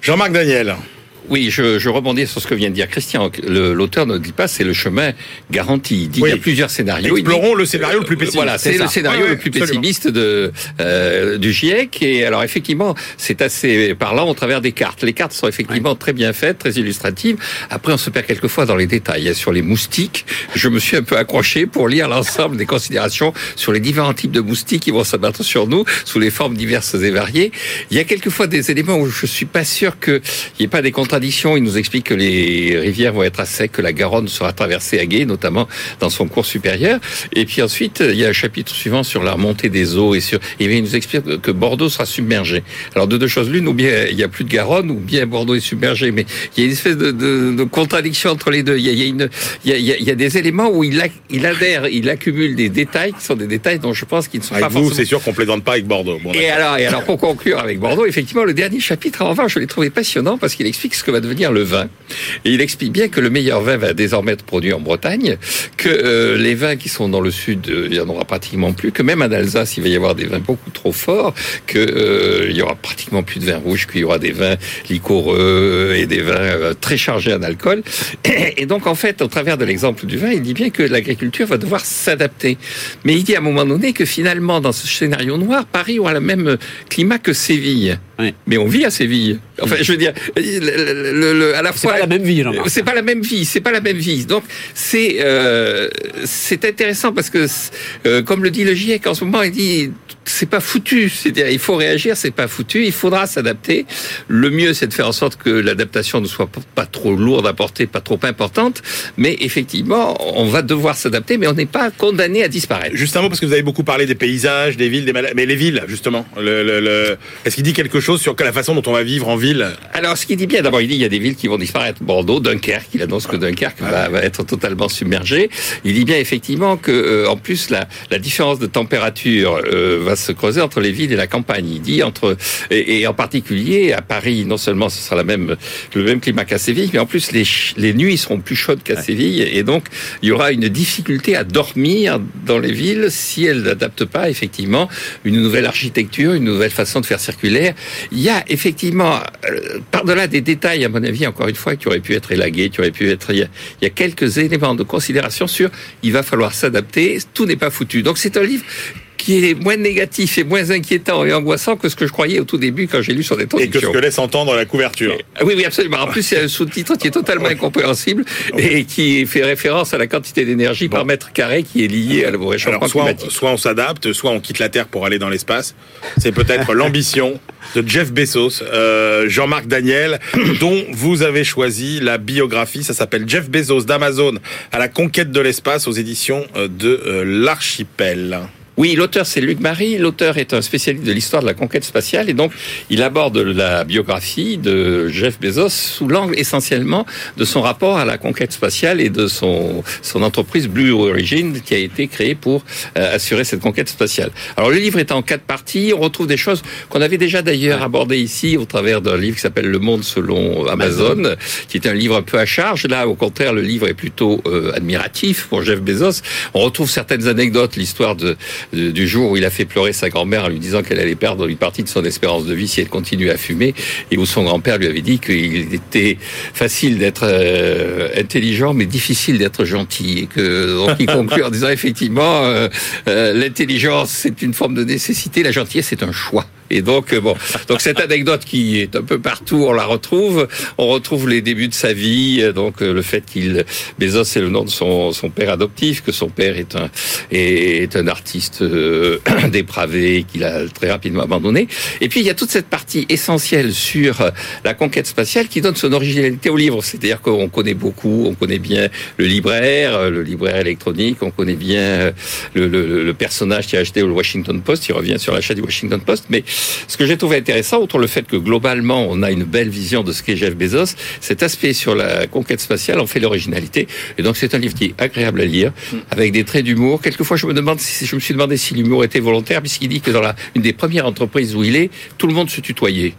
Jean-Marc Daniel. Oui, je, je rebondis sur ce que vient de dire Christian. L'auteur ne dit pas c'est le chemin garanti. Il dit Oui. il y a plusieurs scénarios. Il dit- Explorons le scénario le plus pessimiste. Voilà, c'est le scénario Ouais, ouais, le plus absolument. pessimiste de euh, du GIEC. Et alors effectivement, c'est assez parlant au travers des cartes. Les cartes sont effectivement très bien faites, très illustratives. Après, on se perd quelquefois dans les détails. Sur les moustiques, je me suis un peu accroché pour lire l'ensemble des considérations sur les différents types de moustiques qui vont s'abattre sur nous sous les formes diverses et variées. Il y a quelquefois des éléments où je suis pas sûr qu'il n'y ait pas des contradictions. Il nous explique que les rivières vont être à sec, que la Garonne sera traversée à gué, notamment dans son cours supérieur. Et puis ensuite, il y a un chapitre suivant sur la remontée des eaux et sur. Et il nous explique que Bordeaux sera submergé. Alors de deux choses l'une, ou bien il y a plus de Garonne, ou bien Bordeaux est submergé. Mais il y a une espèce de, de, de contradiction entre les deux. Il y a, il y a une, il y a, il y a- il y a des éléments où il, a, il adhère, il accumule des détails qui sont des détails dont je pense qu'ils ne sont Avec pas vous, forcément c'est sûr qu'on plaisante pas avec Bordeaux. Bon, et alors, et alors, pour conclure avec Bordeaux, effectivement, le dernier chapitre, en revanche, je l'ai trouvé passionnant parce qu'il explique ce que va devenir le vin. Et il explique bien que le meilleur vin va désormais être produit en Bretagne, que euh, les vins qui sont dans le sud, euh, il y en aura pratiquement plus, que même en Alsace, il va y avoir des vins beaucoup trop forts, que euh, y aura pratiquement plus de vin rouge, qu'il y aura des vins liquoreux et des vins euh, très chargés en alcool. [COUGHS] Et donc, en fait, au travers de l'exemple du vin, il dit bien que l'agriculture va devoir s'adapter. Mais il dit à un moment donné que finalement, dans ce scénario noir, Paris aura le même climat que Séville. Oui. Mais on vit à Séville. Enfin, je veux dire, le- le- le- le- à la C'est fois pas la même vie, c'est pas la même vie, c'est pas la même vie. Donc c'est euh, c'est intéressant parce que euh, comme le dit le GIEC en ce moment, il dit c'est pas foutu. C'est-à-dire il faut réagir, c'est pas foutu. Il faudra s'adapter. Le mieux c'est de faire en sorte que l'adaptation ne soit pas- trop lourde à porter, pas trop importante. Mais effectivement, on va devoir s'adapter, mais on n'est pas condamné à disparaître. Juste un mot parce que vous avez beaucoup parlé des paysages, des villes, des maladies. Mais les villes, justement. Le, le, le- Est-ce qu'il dit quelque chose sur la façon dont on va vivre en ville? Alors, ce qu'il dit bien, d'abord, il dit il y a des villes qui vont disparaître. Bordeaux, Dunkerque, il annonce que Dunkerque va, va être totalement submergé. Il dit bien effectivement que, euh, en plus, la, la différence de température euh, va se creuser entre les villes et la campagne. Il dit entre et, et en particulier à Paris, non seulement ce sera la même le même climat qu'à Séville, mais en plus les, les nuits seront plus chaudes qu'à Séville, et donc il y aura une difficulté à dormir dans les villes si elles n'adaptent pas effectivement une nouvelle architecture, une nouvelle façon de faire circulaire. Il y a effectivement, euh, par-delà des détails, à mon avis, encore une fois, qui auraient pu être élagués, qui auraient pu être... Il y a, il y a quelques éléments de considération sur il va falloir s'adapter, tout n'est pas foutu. Donc c'est un livre qui est moins négatif et moins inquiétant et angoissant que ce que je croyais au tout début quand j'ai lu son Et que ce introduction. que laisse entendre la couverture. Ah Oui, oui, absolument. En plus, il y a un sous-titre qui est totalement incompréhensible et qui fait référence à la quantité d'énergie par mètre carré qui est liée au réchauffement Alors, soit on, climatique. soit on s'adapte, soit on quitte la Terre pour aller dans l'espace. C'est peut-être [LAUGHS] l'ambition de Jeff Bezos, euh, Jean-Marc Daniel, [COUGHS] dont vous avez choisi la biographie. Ça s'appelle Jeff Bezos d'Amazon à la conquête de l'espace aux éditions euh, de euh, l'Archipel. Oui, l'auteur c'est Luc Marie. L'auteur est un spécialiste de l'histoire de la conquête spatiale et donc il aborde la biographie de Jeff Bezos sous l'angle essentiellement de son rapport à la conquête spatiale et de son son entreprise Blue Origin qui a été créée pour euh, assurer cette conquête spatiale. Alors le livre est en quatre parties. On retrouve des choses qu'on avait déjà d'ailleurs abordées ici au travers d'un livre qui s'appelle Le Monde selon Amazon, qui est un livre un peu à charge. Là, au contraire, le livre est plutôt euh, admiratif pour Jeff Bezos. On retrouve certaines anecdotes, l'histoire de de- du jour où il a fait pleurer sa grand-mère en lui disant qu'elle allait perdre une partie de son espérance de vie si elle continuait à fumer, et où son grand-père lui avait dit qu'il était facile d'être euh, intelligent, mais difficile d'être gentil, et que donc il conclut en disant effectivement euh, euh, l'intelligence c'est une forme de nécessité, la gentillesse c'est un choix. Et donc euh, bon, donc cette anecdote qui est un peu partout, on la retrouve. On retrouve les débuts de sa vie, euh, donc euh, le fait qu'il Bezos c'est le nom de son, son père adoptif, que son père est un est un artiste euh, [CLEARS THROAT] dépravé qu'il a très rapidement abandonné. Et puis il y a toute cette partie essentielle sur la conquête spatiale qui donne son originalité au livre. C'est-à-dire qu'on connaît beaucoup, on connaît bien le libraire, le libraire électronique, on connaît bien le, le- le personnage qui a acheté au Washington Post, il revient sur l'achat du Washington Post. Mais ce que j'ai trouvé intéressant, outre le fait que globalement on a une belle vision de ce qu'est Jeff Bezos, cet aspect sur la conquête spatiale en fait l'originalité. Et donc c'est un livre qui est agréable à lire, avec des traits d'humour. Quelquefois je me demande si je me suis demandé si l'humour était volontaire, puisqu'il dit que dans la, une des premières entreprises où il est, tout le monde se tutoyait.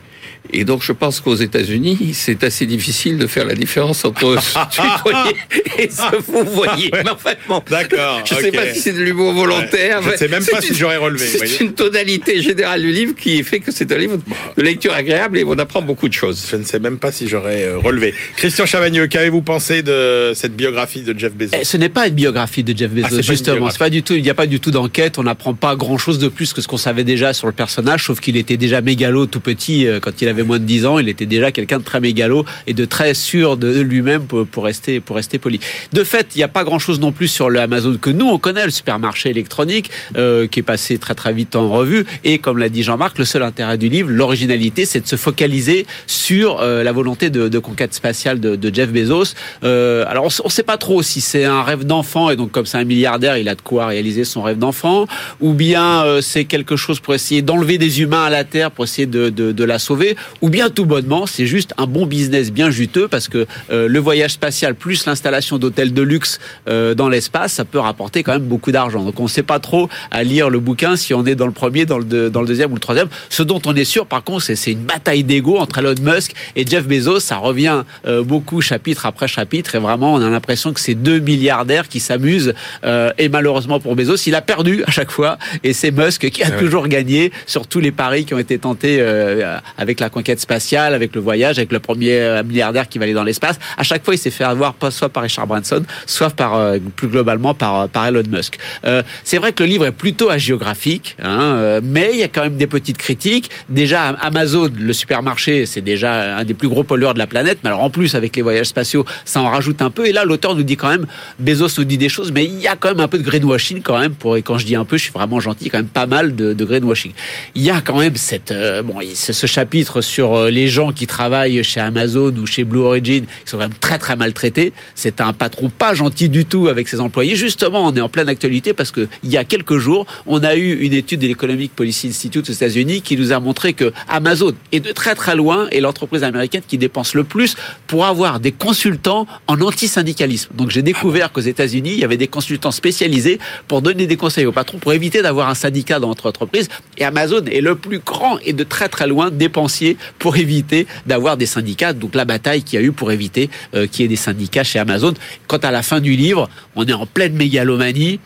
Et donc, je pense qu'aux États-Unis, c'est assez difficile de faire la différence entre se tutoyer [LAUGHS] et se vous voyez. Mais en fait, bon, D'accord, je ne sais pas si c'est de l'humour volontaire. Je ne sais même pas si j'aurais relevé. C'est une tonalité générale du livre qui fait que c'est un livre de lecture agréable et on apprend beaucoup de choses. Je ne sais même pas si j'aurais euh, relevé. Christian Chavagneux, qu'avez-vous pensé de cette biographie de Jeff Bezos? Eh, Ce n'est pas une biographie de Jeff Ah, Bezos, une justement. pas du tout. Il n'y a pas du tout d'enquête. On n'apprend pas grand-chose de plus que ce qu'on savait déjà sur le personnage, sauf qu'il était déjà mégalo tout petit euh, quand il avait moins de 10 ans. Il était déjà quelqu'un de très mégalo et de très sûr de lui-même pour, pour rester pour rester poli. De fait, il n'y a pas grand-chose non plus sur le Amazon que nous on connaît, le supermarché électronique euh, qui est passé très très vite en revue. Et comme l'a dit Jean-Marc, le seul intérêt du livre, l'originalité, c'est de se focaliser sur euh, la volonté de, de conquête spatiale de, de Jeff Bezos. Euh, alors on ne sait pas trop si c'est un rêve d'enfant et donc comme c'est un milliardaire, il a de quoi réaliser son rêve d'enfant, ou bien euh, c'est quelque chose pour essayer d'enlever des humains à la Terre pour essayer de, de, de la sauver, ou bien tout bonnement c'est juste un bon business bien juteux parce que euh, le voyage spatial plus l'installation d'hôtels de luxe euh, dans l'espace, ça peut rapporter quand même beaucoup d'argent. Donc on ne sait pas trop à lire le bouquin si on est dans le premier, dans le, deux- dans le deuxième ou le troisième. Ce dont on est sûr, par contre, c'est c'est une bataille d'ego entre Elon Musk et Jeff Bezos. Ça revient euh, beaucoup chapitre après chapitre et vraiment on a l'impression que c'est deux milliardaires qui s'amusent. Euh, et malheureusement pour Bezos, il a perdu à chaque fois et c'est Musk qui a toujours gagné sur tous les paris qui ont été tentés euh, avec la conquête spatiale, avec le voyage, avec le premier euh, milliardaire qui va aller dans l'espace. À chaque fois, il s'est fait avoir soit par Richard Branson, soit par euh, plus globalement par par Elon Musk. Euh, c'est vrai que le livre est plutôt hagiographique, hein, euh, mais il y a quand même des petites critiques. Déjà, Amazon, le supermarché, c'est déjà un des plus gros pollueurs de la planète. Mais alors en plus, avec les voyages spatiaux, ça en rajoute un peu. Et là, l'auteur nous dit quand même, Bezos nous dit des choses, mais il y a quand même un peu de greenwashing quand même. Pour, et quand je dis un peu, je suis vraiment gentil, quand même pas mal de, greenwashing. Il y a quand même cette, euh, bon, ce chapitre sur euh, les gens qui travaillent chez Amazon ou chez Blue Origin, qui sont quand même très très maltraités. C'est un patron pas gentil du tout avec ses employés. Justement, on est en pleine actualité parce que il y a quelques jours, on a eu une étude de l'Economic Policy Institute aux États-Unis qui nous a montré que Amazon est de très très loin et l'entreprise américaine qui dépense le plus pour avoir des consultants en antisyndicalisme. Donc j'ai découvert qu'aux États-Unis, il y avait des consultants spécialisés pour donner des conseils aux patrons pour éviter d'avoir un syndicat dans notre entreprise. Et Amazon est le plus grand et de très très loin dépensier pour éviter d'avoir des syndicats. Donc la bataille qu'il y a eu pour éviter euh, qu'il y ait des syndicats chez Amazon. Quant à la fin du livre, on est en pleine mégalomanie.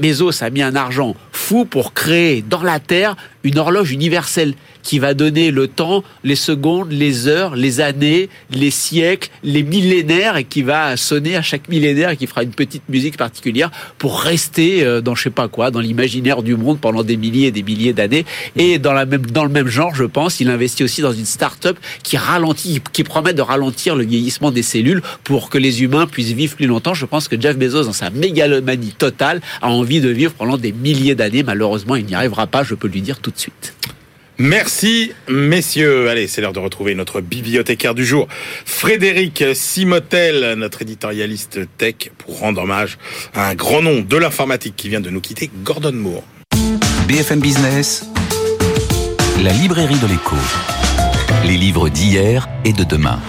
Bezos a mis un argent fou pour créer dans la Terre une horloge universelle qui va donner le temps, les secondes, les heures, les années, les siècles, les millénaires et qui va sonner à chaque millénaire et qui fera une petite musique particulière pour rester euh, dans je sais pas quoi, dans l'imaginaire du monde pendant des milliers et des milliers d'années. Et dans la même dans le même genre, je pense, il investit aussi dans une start-up qui ralentit, qui promet de ralentir le vieillissement des cellules pour que les humains puissent vivre plus longtemps. Je pense que Jeff Bezos, dans sa mégalomanie totale, a envie de vivre pendant des milliers d'années. Malheureusement, il n'y arrivera pas. Je peux lui dire tout de suite. Merci, messieurs. Allez, c'est l'heure de retrouver notre bibliothécaire du jour, Frédéric Simotel, notre éditorialiste tech, pour rendre hommage à un grand nom de l'informatique qui vient de nous quitter, Gordon Moore. BFM Business, la librairie de l'écho. Les livres d'hier et de demain.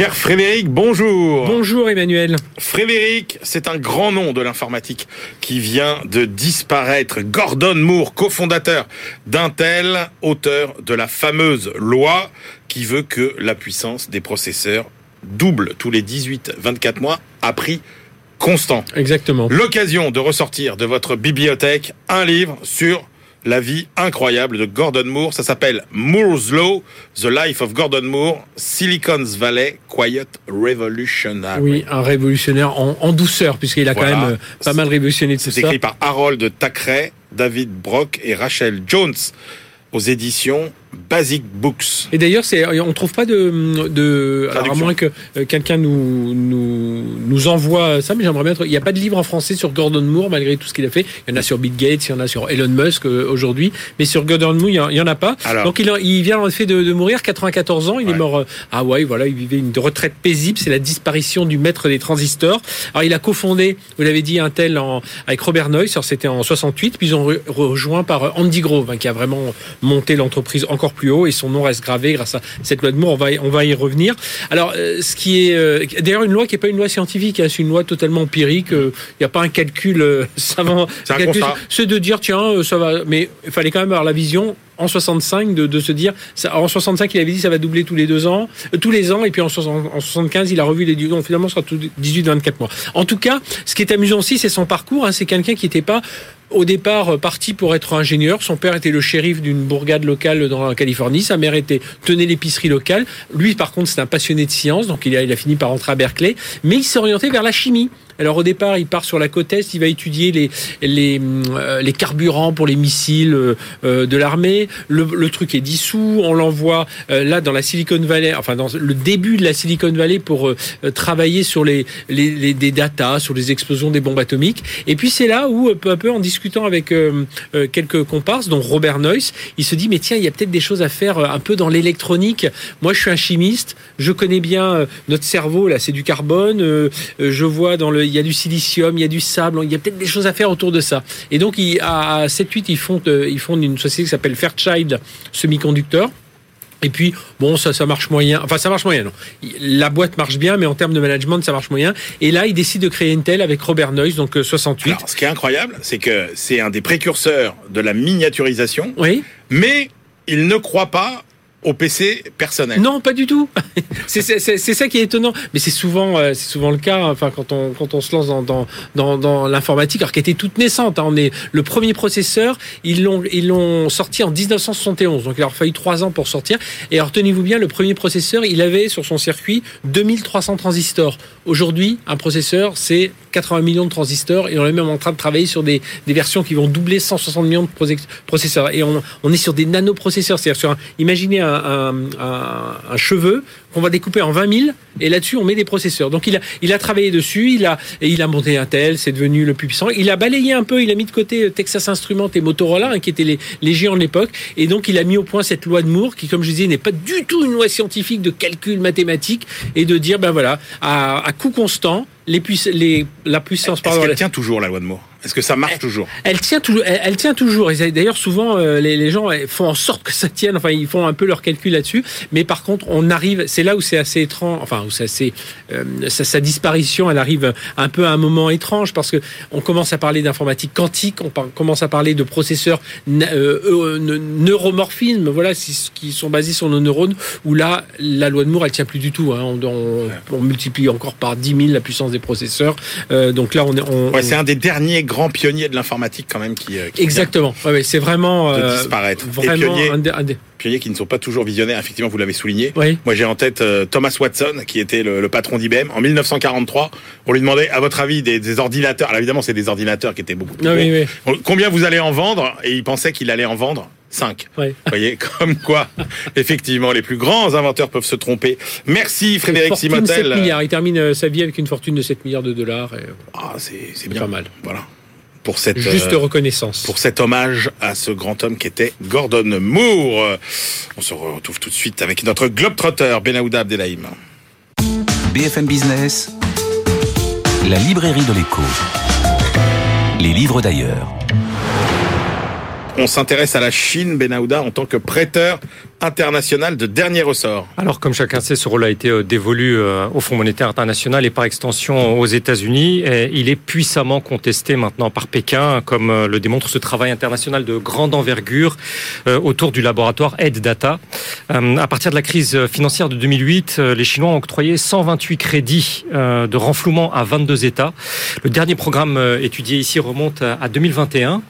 Cher Frédéric, bonjour. Bonjour Emmanuel. Frédéric, c'est un grand nom de l'informatique qui vient de disparaître. Gordon Moore, cofondateur d'Intel, auteur de la fameuse loi qui veut que la puissance des processeurs double tous les 18-24 mois à prix constant. Exactement. L'occasion de ressortir de votre bibliothèque un livre sur la vie incroyable de Gordon Moore. Ça s'appelle Moore's Law, The Life of Gordon Moore, Silicon's Valley, Quiet Revolutionary. Oui, un révolutionnaire en, en douceur, puisqu'il a Voilà. quand même euh, pas mal révolutionné tout C'est ça. écrit par Harold Thackeray, David Brock et Rachel Jones aux éditions Basic Books. Et d'ailleurs, c'est, on trouve pas de, de alors à moins que euh, quelqu'un nous, nous, nous envoie ça, mais j'aimerais bien. être- Il n'y a pas de livre en français sur Gordon Moore, malgré tout ce qu'il a fait. Il y en a sur Bill Gates, il y en a sur Elon Musk euh, aujourd'hui, mais sur Gordon Moore, il y en- a pas. Alors. Donc il, en- il vient en effet de, de mourir, 94 ans. Il Ouais. est mort. euh, Ah ouais, voilà, il vivait une retraite paisible. C'est la disparition du maître des transistors. Alors il a cofondé, vous l'avez dit, Intel en, avec Robert Noyce. Alors c'était en 68, puis ils ont re- rejoint par Andy Grove, hein, qui a vraiment monté l'entreprise encore plus haut et son nom reste gravé grâce à cette loi de Moore. On va y, on va y revenir. Alors euh, ce qui est euh, d'ailleurs une loi qui est pas une loi scientifique, hein, c'est une loi totalement empirique. euh, Il n'y a pas un calcul euh, [LAUGHS] savant. C'est de dire tiens euh, ça va, mais il fallait quand même avoir la vision en 65 de, de se dire ça, en 65 il avait dit ça va doubler tous les deux ans euh, tous les ans et puis en, 60 en 75 il a revu les non finalement ce sera tout 18 24 mois en tout cas ce qui est amusant aussi c'est son parcours hein, c'est quelqu'un qui n'était pas au départ euh, parti pour être ingénieur. Son père était le shérif d'une bourgade locale dans la Californie. Sa mère était tenait l'épicerie locale. Lui, par contre, c'est un passionné de sciences, donc il a, il a fini par rentrer à Berkeley. Mais il s'est orienté vers la chimie. Alors au départ, il part sur la côte est, il va étudier les les, euh, les carburants pour les missiles euh, euh, de l'armée. Le, truc est dissous, on l'envoie là dans la Silicon Valley, enfin dans le début de la Silicon Valley pour travailler sur les, les, les des datas, sur les explosions des bombes atomiques. Et puis c'est là où peu à peu, en discutant avec quelques comparses, dont Robert Noyce, il se dit mais tiens, il y a peut-être des choses à faire un peu dans l'électronique. Moi, je suis un chimiste, je connais bien notre cerveau. Là, c'est du carbone. je vois dans le, il y a du silicium, il y a du sable. Il y a peut-être des choses à faire autour de ça. Et donc, il, à 7-8, ils fondent, euh, ils fondent une société qui s'appelle Fairchild Semiconductor. Et puis, bon, ça, ça marche moyen. Enfin, ça marche moyen, non. La boîte marche bien, mais en termes de management, ça marche moyen. Et là, il décide de créer Intel avec Robert Noyce, donc euh, 68. Alors, ce qui est incroyable, c'est que c'est un des précurseurs de la miniaturisation, oui. mais il ne croit pas au PC personnel. Non, pas du tout. [LAUGHS] c'est ça qui est étonnant. Mais c'est souvent, euh, c'est souvent le cas. hein. Enfin, quand on quand on se lance dans dans dans, dans l'informatique, alors qui était toute naissante. hein. On est le premier processeur. Ils l'ont ils l'ont sorti en 1971. Donc il leur a fallu trois ans pour sortir. Et alors tenez-vous bien, le premier processeur, il avait sur son circuit 2300 transistors. Aujourd'hui, un processeur, c'est 80 millions de transistors et on est même en train de travailler sur des, versions qui vont doubler 160 millions de process- processeurs. Et on, est sur des nanoprocesseurs. C'est-à-dire sur un, imaginez un cheveu qu'on va découper en 20 000 et là-dessus on met des processeurs. Donc il a, il a travaillé dessus, il a, et il a monté Intel, c'est devenu le plus puissant. Il a balayé un peu, il a mis de côté euh, Texas Instruments et Motorola, hein, qui étaient les, les géants de l'époque. Et donc il a mis au point cette loi de Moore qui, comme je disais, n'est pas du tout une loi scientifique de calcul mathématique et de dire, ben voilà, à, à coût constant, les puiss- les, la puissance, Est-ce qu'elle tient toujours la loi de Moore? Est-ce que ça marche toujours? elle tient toujours. Elle, elle tient toujours. Et d'ailleurs, souvent, euh, les, les gens euh, font en sorte que ça tienne. Enfin, ils font un peu leur calcul là-dessus. Mais par contre, on arrive. C'est là où c'est assez étrange. Enfin, où c'est assez. euh, sa, sa disparition, elle arrive un peu à un moment étrange parce que on commence à parler d'informatique quantique. On par- commence à parler de processeurs euh, ne- neuromorphisme. Voilà, qui sont basés sur nos neurones. Où là, la loi de Moore, elle tient plus du tout. hein. On, on- on multiplie encore par 10 000 la puissance des processeurs. Euh, donc là, on est. On, Ouais, on- c'est un des derniers grands pionniers de l'informatique quand même qui, euh, qui Exactement. Ouais, c'est vraiment, de euh, disparaître. Vraiment pionniers, un des- un des- pionniers qui ne sont pas toujours visionnaires. Effectivement, vous l'avez souligné. Oui. Moi, j'ai en tête euh, Thomas Watson, qui était le, le patron d'IBM. En 1943, on lui demandait, à votre avis, des, des ordinateurs. Alors évidemment, c'est des ordinateurs qui étaient beaucoup plus Ah oui, oui. Combien vous allez en vendre? Et il pensait qu'il allait en vendre 5. Ouais. Vous voyez, [LAUGHS] comme quoi, effectivement, les plus grands inventeurs peuvent se tromper. Merci Frédéric Fortune 7 Simotel. milliards. Il termine sa vie avec une fortune de 7 milliards de dollars. et, Ah, c'est c'est C'est bien. pas mal. Voilà. Pour cette, Juste euh, reconnaissance. pour cet hommage à ce grand homme qui était Gordon Moore. On se retrouve tout de suite avec notre globetrotter Benahouda Abdelhaim. BFM Business, la librairie de l'écho. Les livres d'ailleurs. On s'intéresse à la Chine, Benahouda, en tant que prêteur international de dernier ressort. Alors, comme chacun sait, ce rôle a été euh, dévolu euh, au Fonds monétaire international et par extension aux États-Unis. Il est puissamment contesté maintenant par Pékin, comme euh, le démontre ce travail international de grande envergure autour du laboratoire Aid Data. À partir de la crise financière de 2008, euh, les Chinois ont octroyé 128 crédits de renflouement à 22 États. Le dernier programme étudié ici remonte à 2021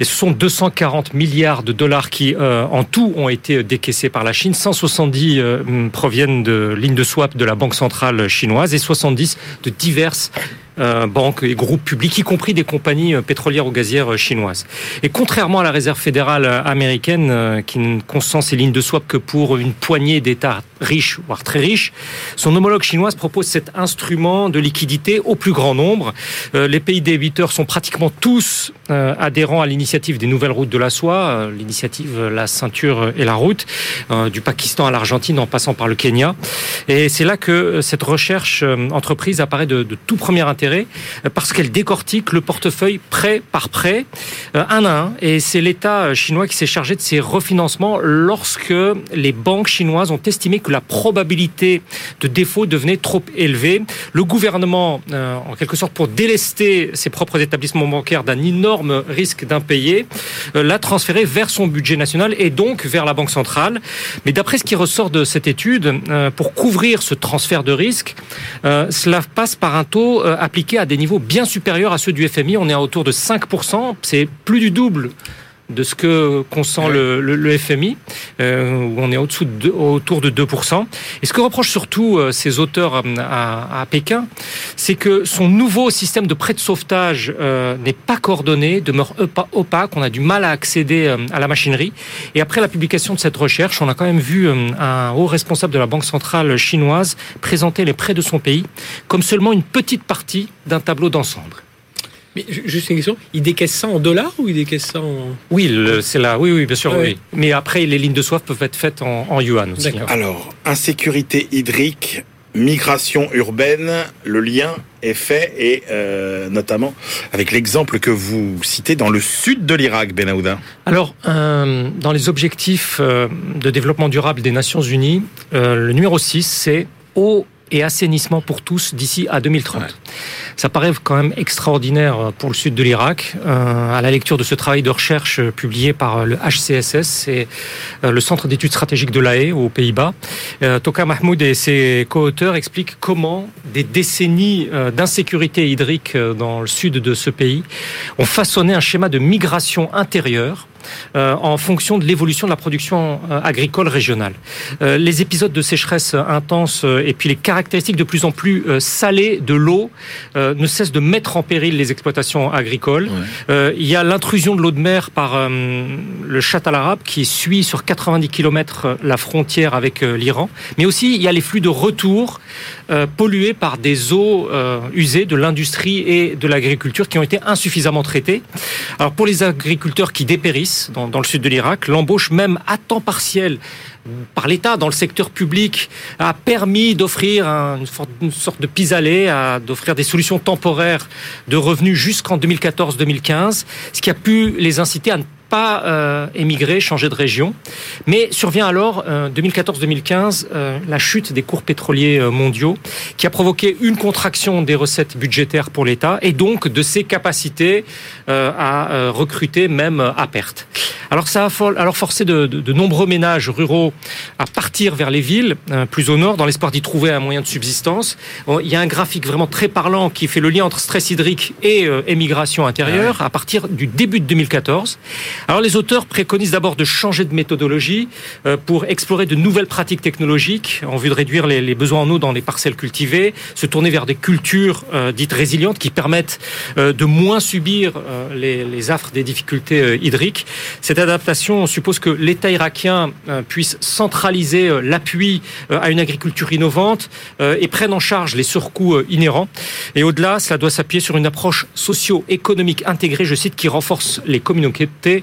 et ce sont 240 milliards de dollars qui, euh, en tout, ont été décaissés par la Chine. 170 euh, hum, proviennent de lignes de swap de la Banque centrale chinoise et 70 de diverses euh, banques et groupes publics, y compris des compagnies euh, pétrolières ou gazières euh, chinoises. Et contrairement à la Réserve fédérale euh, américaine, euh, qui ne consent ces lignes de swap que pour une poignée d'États riches, voire très riches, son homologue chinoise propose cet instrument de liquidité au plus grand nombre. Euh, les pays débiteurs sont pratiquement tous euh, adhérents à l'initiative des nouvelles routes de la soie, euh, l'initiative euh, La ceinture et la route, euh, du Pakistan à l'Argentine en passant par le Kenya. Et c'est là que euh, cette recherche euh, entreprise apparaît de tout premier intérêt, euh, parce qu'elle décortique le portefeuille prêt par prêt, euh, un à un. Et c'est l'État euh, chinois qui s'est chargé de ces refinancements lorsque les banques chinoises ont estimé que la probabilité de défaut devenait trop élevée. Le gouvernement, en quelque sorte pour délester ses propres établissements bancaires d'un énorme risque d'impayé, l'a transféré vers son budget national et donc vers la Banque centrale. Mais d'après ce qui ressort de cette étude, pour couvrir ce transfert de risque, cela passe par un taux euh, à des niveaux bien supérieurs à ceux du FMI. On est à autour de 5%, c'est plus du double de ce que consent le, le, le FMI, euh, où on est au-dessous de, deux- autour de 2%. Et ce que reprochent surtout euh, ces auteurs euh, à, à Pékin, c'est que son nouveau système de prêt de sauvetage euh, n'est pas coordonné, demeure opa- opaque, on a du mal à accéder à la machinerie. Et après la publication de cette recherche, on a quand même vu euh, un haut responsable de la Banque centrale chinoise présenter les prêts de son pays comme seulement une petite partie d'un tableau d'ensemble. Mais juste une question, il décaisse ça en dollars ou il décaisse ça en... Oui, c'est là. Oui, oui, bien sûr, Ouais. oui. Mais après, les lignes de soif peuvent être faites en, en yuan aussi. Alors, insécurité hydrique, migration urbaine, le lien est fait, et euh, notamment avec l'exemple que vous citez dans le sud de l'Irak, Benahouda. Alors, euh, dans les objectifs euh, de développement durable des Nations Unies, euh, le numéro 6, c'est eau et assainissement pour tous d'ici à 2030. Ça paraît quand même extraordinaire pour le sud de l'Irak. Euh, à la lecture de ce travail de recherche euh, publié par le HCSS, c'est euh, le Centre d'études stratégiques de l'AE aux Pays-Bas. Euh, Toka Mahmoud et ses co-auteurs expliquent comment des décennies euh, d'insécurité hydrique euh, dans le sud de ce pays ont façonné un schéma de migration intérieure euh, en fonction de l'évolution de la production euh, agricole régionale. Euh, les épisodes de sécheresse intense euh, et puis les caractéristiques de plus en plus salées de l'eau euh, ne cessent de mettre en péril les exploitations agricoles. Euh, il y a l'intrusion de l'eau de mer par euh, le Chat arabe qui suit sur 90 km la frontière avec l'Iran, mais aussi il y a les flux de retour euh, pollués par des eaux euh, usées de l'industrie et de l'agriculture qui ont été insuffisamment traitées. Alors pour les agriculteurs qui dépérissent dans, dans le sud de l'Irak, l'embauche même à temps partiel par l'État dans le secteur public a permis d'offrir un- une, sorte de pis-aller, d'offrir des solutions temporaires de revenus jusqu'en 2014-2015, ce qui a pu les inciter à ne pas euh, émigrer, changer de région. Mais survient alors, euh, 2014-2015, euh, la chute des cours pétroliers euh, mondiaux, qui a provoqué une contraction des recettes budgétaires pour l'État et donc de ses capacités euh, à euh, recruter même à perte. Alors ça a for- alors forcé de, de- de nombreux ménages ruraux à partir vers les villes, euh, plus au nord, dans l'espoir d'y trouver un moyen de subsistance. Bon, Il y a un graphique vraiment très parlant qui fait le lien entre stress hydrique et euh, émigration intérieure à partir du début de 2014. Alors les auteurs préconisent d'abord de changer de méthodologie euh, pour explorer de nouvelles pratiques technologiques en vue de réduire les, besoins en eau dans les parcelles cultivées, se tourner vers des cultures euh, dites résilientes qui permettent euh, de moins subir les, les affres des difficultés hydriques. Cette adaptation suppose que l'État irakien puisse centraliser l'appui à une agriculture innovante et prenne en charge les surcoûts inhérents. Et au-delà, cela doit s'appuyer sur une approche socio-économique intégrée, je cite, qui renforce les communautés.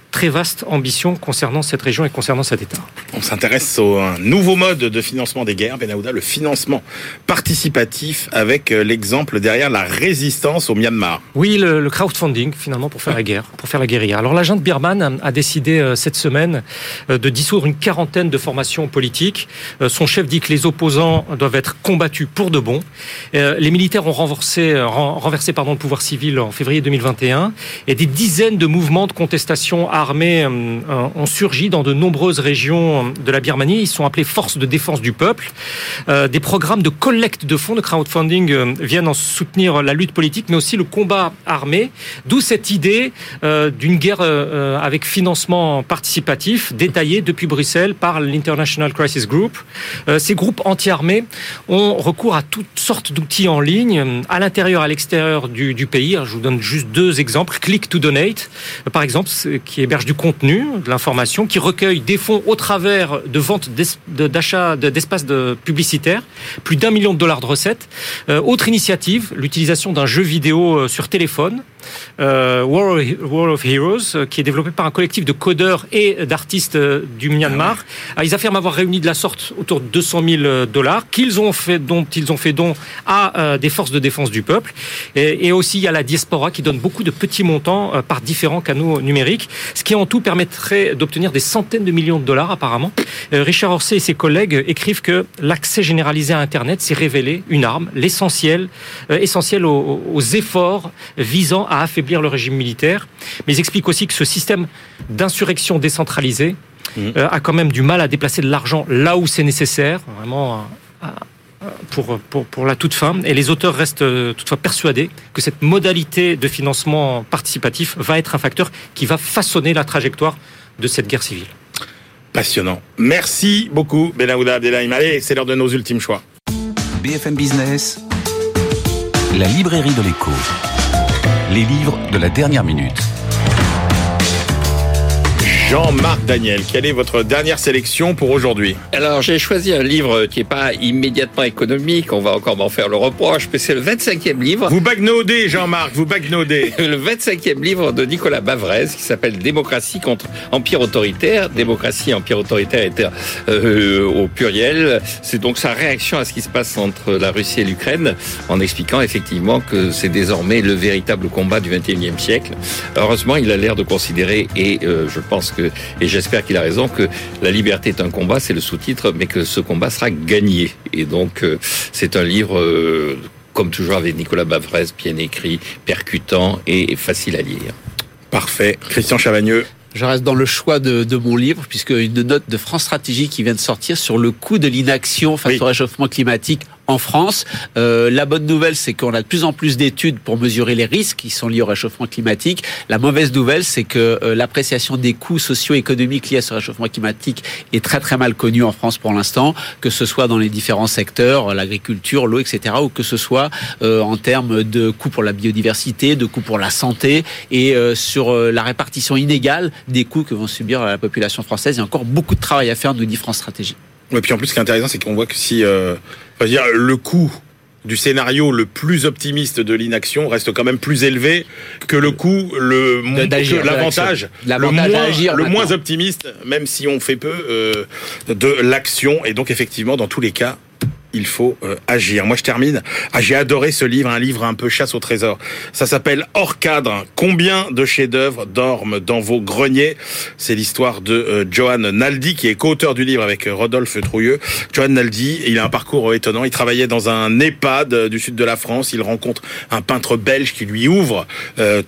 Très vaste ambition concernant cette région et concernant cet État. On s'intéresse au nouveau mode de financement des guerres, Benahouda, le financement participatif avec euh, l'exemple derrière la résistance au Myanmar. Oui, le, le crowdfunding, finalement, pour faire la guerre, pour faire la guérilla. Alors, la junte birmane a, décidé euh, cette semaine euh, de dissoudre une quarantaine de formations politiques. Son chef dit que les opposants doivent être combattus pour de bon. Les militaires ont renversé, ren- renversé pardon, le pouvoir civil en février 2021 et des dizaines de mouvements de contestation euh, euh, ont surgi dans de nombreuses régions de la Birmanie. Ils sont appelés forces de défense du peuple. Euh, des programmes de collecte de fonds de crowdfunding euh, viennent en soutenir la lutte politique, mais aussi le combat armé. D'où cette idée euh, d'une guerre euh, avec financement participatif détaillée depuis Bruxelles par l'International Crisis Group. Euh, ces groupes anti-armés ont recours à toutes sortes d'outils en ligne, euh, à l'intérieur, à l'extérieur du, du pays. Je vous donne juste deux exemples. Click to Donate, euh, par exemple, qui héberge du contenu, de l'information, qui recueille des fonds au travers de ventes d'es- de- d'achat de- d'espaces de publicitaires, plus d'un million de dollars de recettes. Euh, autre initiative, l'utilisation d'un jeu vidéo euh, sur téléphone, euh, War, of, War of Heroes, euh, qui est développé par un collectif de codeurs et d'artistes euh, du Myanmar. Ah, Ils affirment avoir réuni de la sorte autour de 200 000 dollars qu'ils ont fait, dont ils ont fait don à euh, des forces de défense du peuple. Et, et aussi, il y a la diaspora qui donne beaucoup de petits montants euh, par différents canaux numériques, ce qui en tout permettrait d'obtenir des centaines de millions de dollars apparemment. Euh, Richard Orsay et ses collègues écrivent que l'accès généralisé à Internet s'est révélé une arme, l'essentiel, euh, essentiel aux, aux efforts visant à affaiblir le régime militaire. Mais ils expliquent aussi que ce système d'insurrection décentralisée Mhm. euh, a quand même du mal à déplacer de l'argent là où c'est nécessaire, vraiment euh, euh, pour, pour, pour la toute fin. Et les auteurs restent toutefois persuadés que cette modalité de financement participatif va être un facteur qui va façonner la trajectoire de cette guerre civile. Passionnant. Merci beaucoup, Benahouda Abdelhaim. Allez, c'est l'heure de nos ultimes choix. BFM Business, la librairie de l'écho. Les livres de la dernière minute. Jean-Marc Daniel, quelle est votre dernière sélection pour aujourd'hui? Alors, j'ai choisi un livre qui n'est pas immédiatement économique, on va encore m'en faire le reproche, mais c'est le 25e livre. Vous bagnaudez, Jean-Marc, vous bagnaudez. [LAUGHS] Le 25e livre de Nicolas Bavrez qui s'appelle Démocratie contre empire autoritaire. Démocratie empire autoritaire était euh, au pluriel. C'est donc sa réaction à ce qui se passe entre la Russie et l'Ukraine en expliquant effectivement que c'est désormais le véritable combat du 21e siècle. Heureusement, il a l'air de considérer, et euh, je pense que, et j'espère qu'il a raison, que la liberté est un combat, c'est le sous-titre, mais que ce combat sera gagné. Et donc, euh, c'est un livre... euh, comme toujours avec Nicolas Bavrez, bien écrit, percutant et facile à lire. Parfait. Christian Chavagneux. Je reste dans le choix de, de mon livre, puisque une note de France Stratégie qui vient de sortir sur le coût de l'inaction face Oui. au réchauffement climatique en France. Euh, la bonne nouvelle, c'est qu'on a de plus en plus d'études pour mesurer les risques qui sont liés au réchauffement climatique. La mauvaise nouvelle, c'est que euh, l'appréciation des coûts socio-économiques liés à ce réchauffement climatique est très très mal connue en France pour l'instant, que ce soit dans les différents secteurs, l'agriculture, l'eau, etc., ou que ce soit euh, en termes de coûts pour la biodiversité, de coûts pour la santé et euh, sur euh, la répartition inégale des coûts que vont subir la population française. Il y a encore beaucoup de travail à faire, nous dit France Stratégie. Et puis en plus, ce qui est intéressant, c'est qu'on voit que si, euh, on va dire, le coût du scénario le plus optimiste de l'inaction reste quand même plus élevé que le coût, le l'avantage, le moins, le moins optimiste, même si on fait peu euh, de l'action. Et donc effectivement, dans tous les cas, il faut euh, agir. Moi, je termine. Ah, j'ai adoré ce livre, un livre un peu chasse au trésor. Ça s'appelle Hors cadre. Combien de chefs-d'œuvre dorment dans vos greniers? C'est l'histoire de euh, Johan Naldi, qui est co-auteur du livre avec euh, Rodolphe Trouilleux. Johan Naldi, il a un parcours euh, étonnant. Il travaillait dans un EHPAD du sud de la France. Il rencontre un peintre belge qui lui ouvre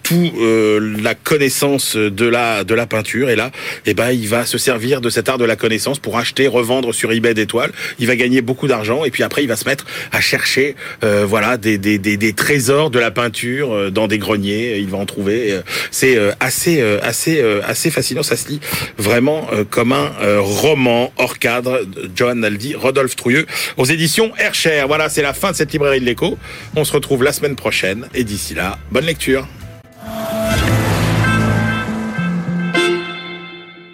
tout la connaissance de la de la peinture. Et là, eh ben, il va se servir de cet art de la connaissance pour acheter, revendre sur eBay des toiles. Il va gagner beaucoup d'argent puis après, il va se mettre à chercher, euh, voilà, des, des, des, des trésors de la peinture euh, dans des greniers. Il va en trouver. Euh, C'est euh, assez assez assez fascinant. Ça se lit vraiment comme un roman hors cadre. Johan Naldi, Rodolphe Trouilleux, aux éditions Hercher. Voilà, c'est la fin de cette librairie de l'écho. On se retrouve la semaine prochaine et d'ici là, bonne lecture.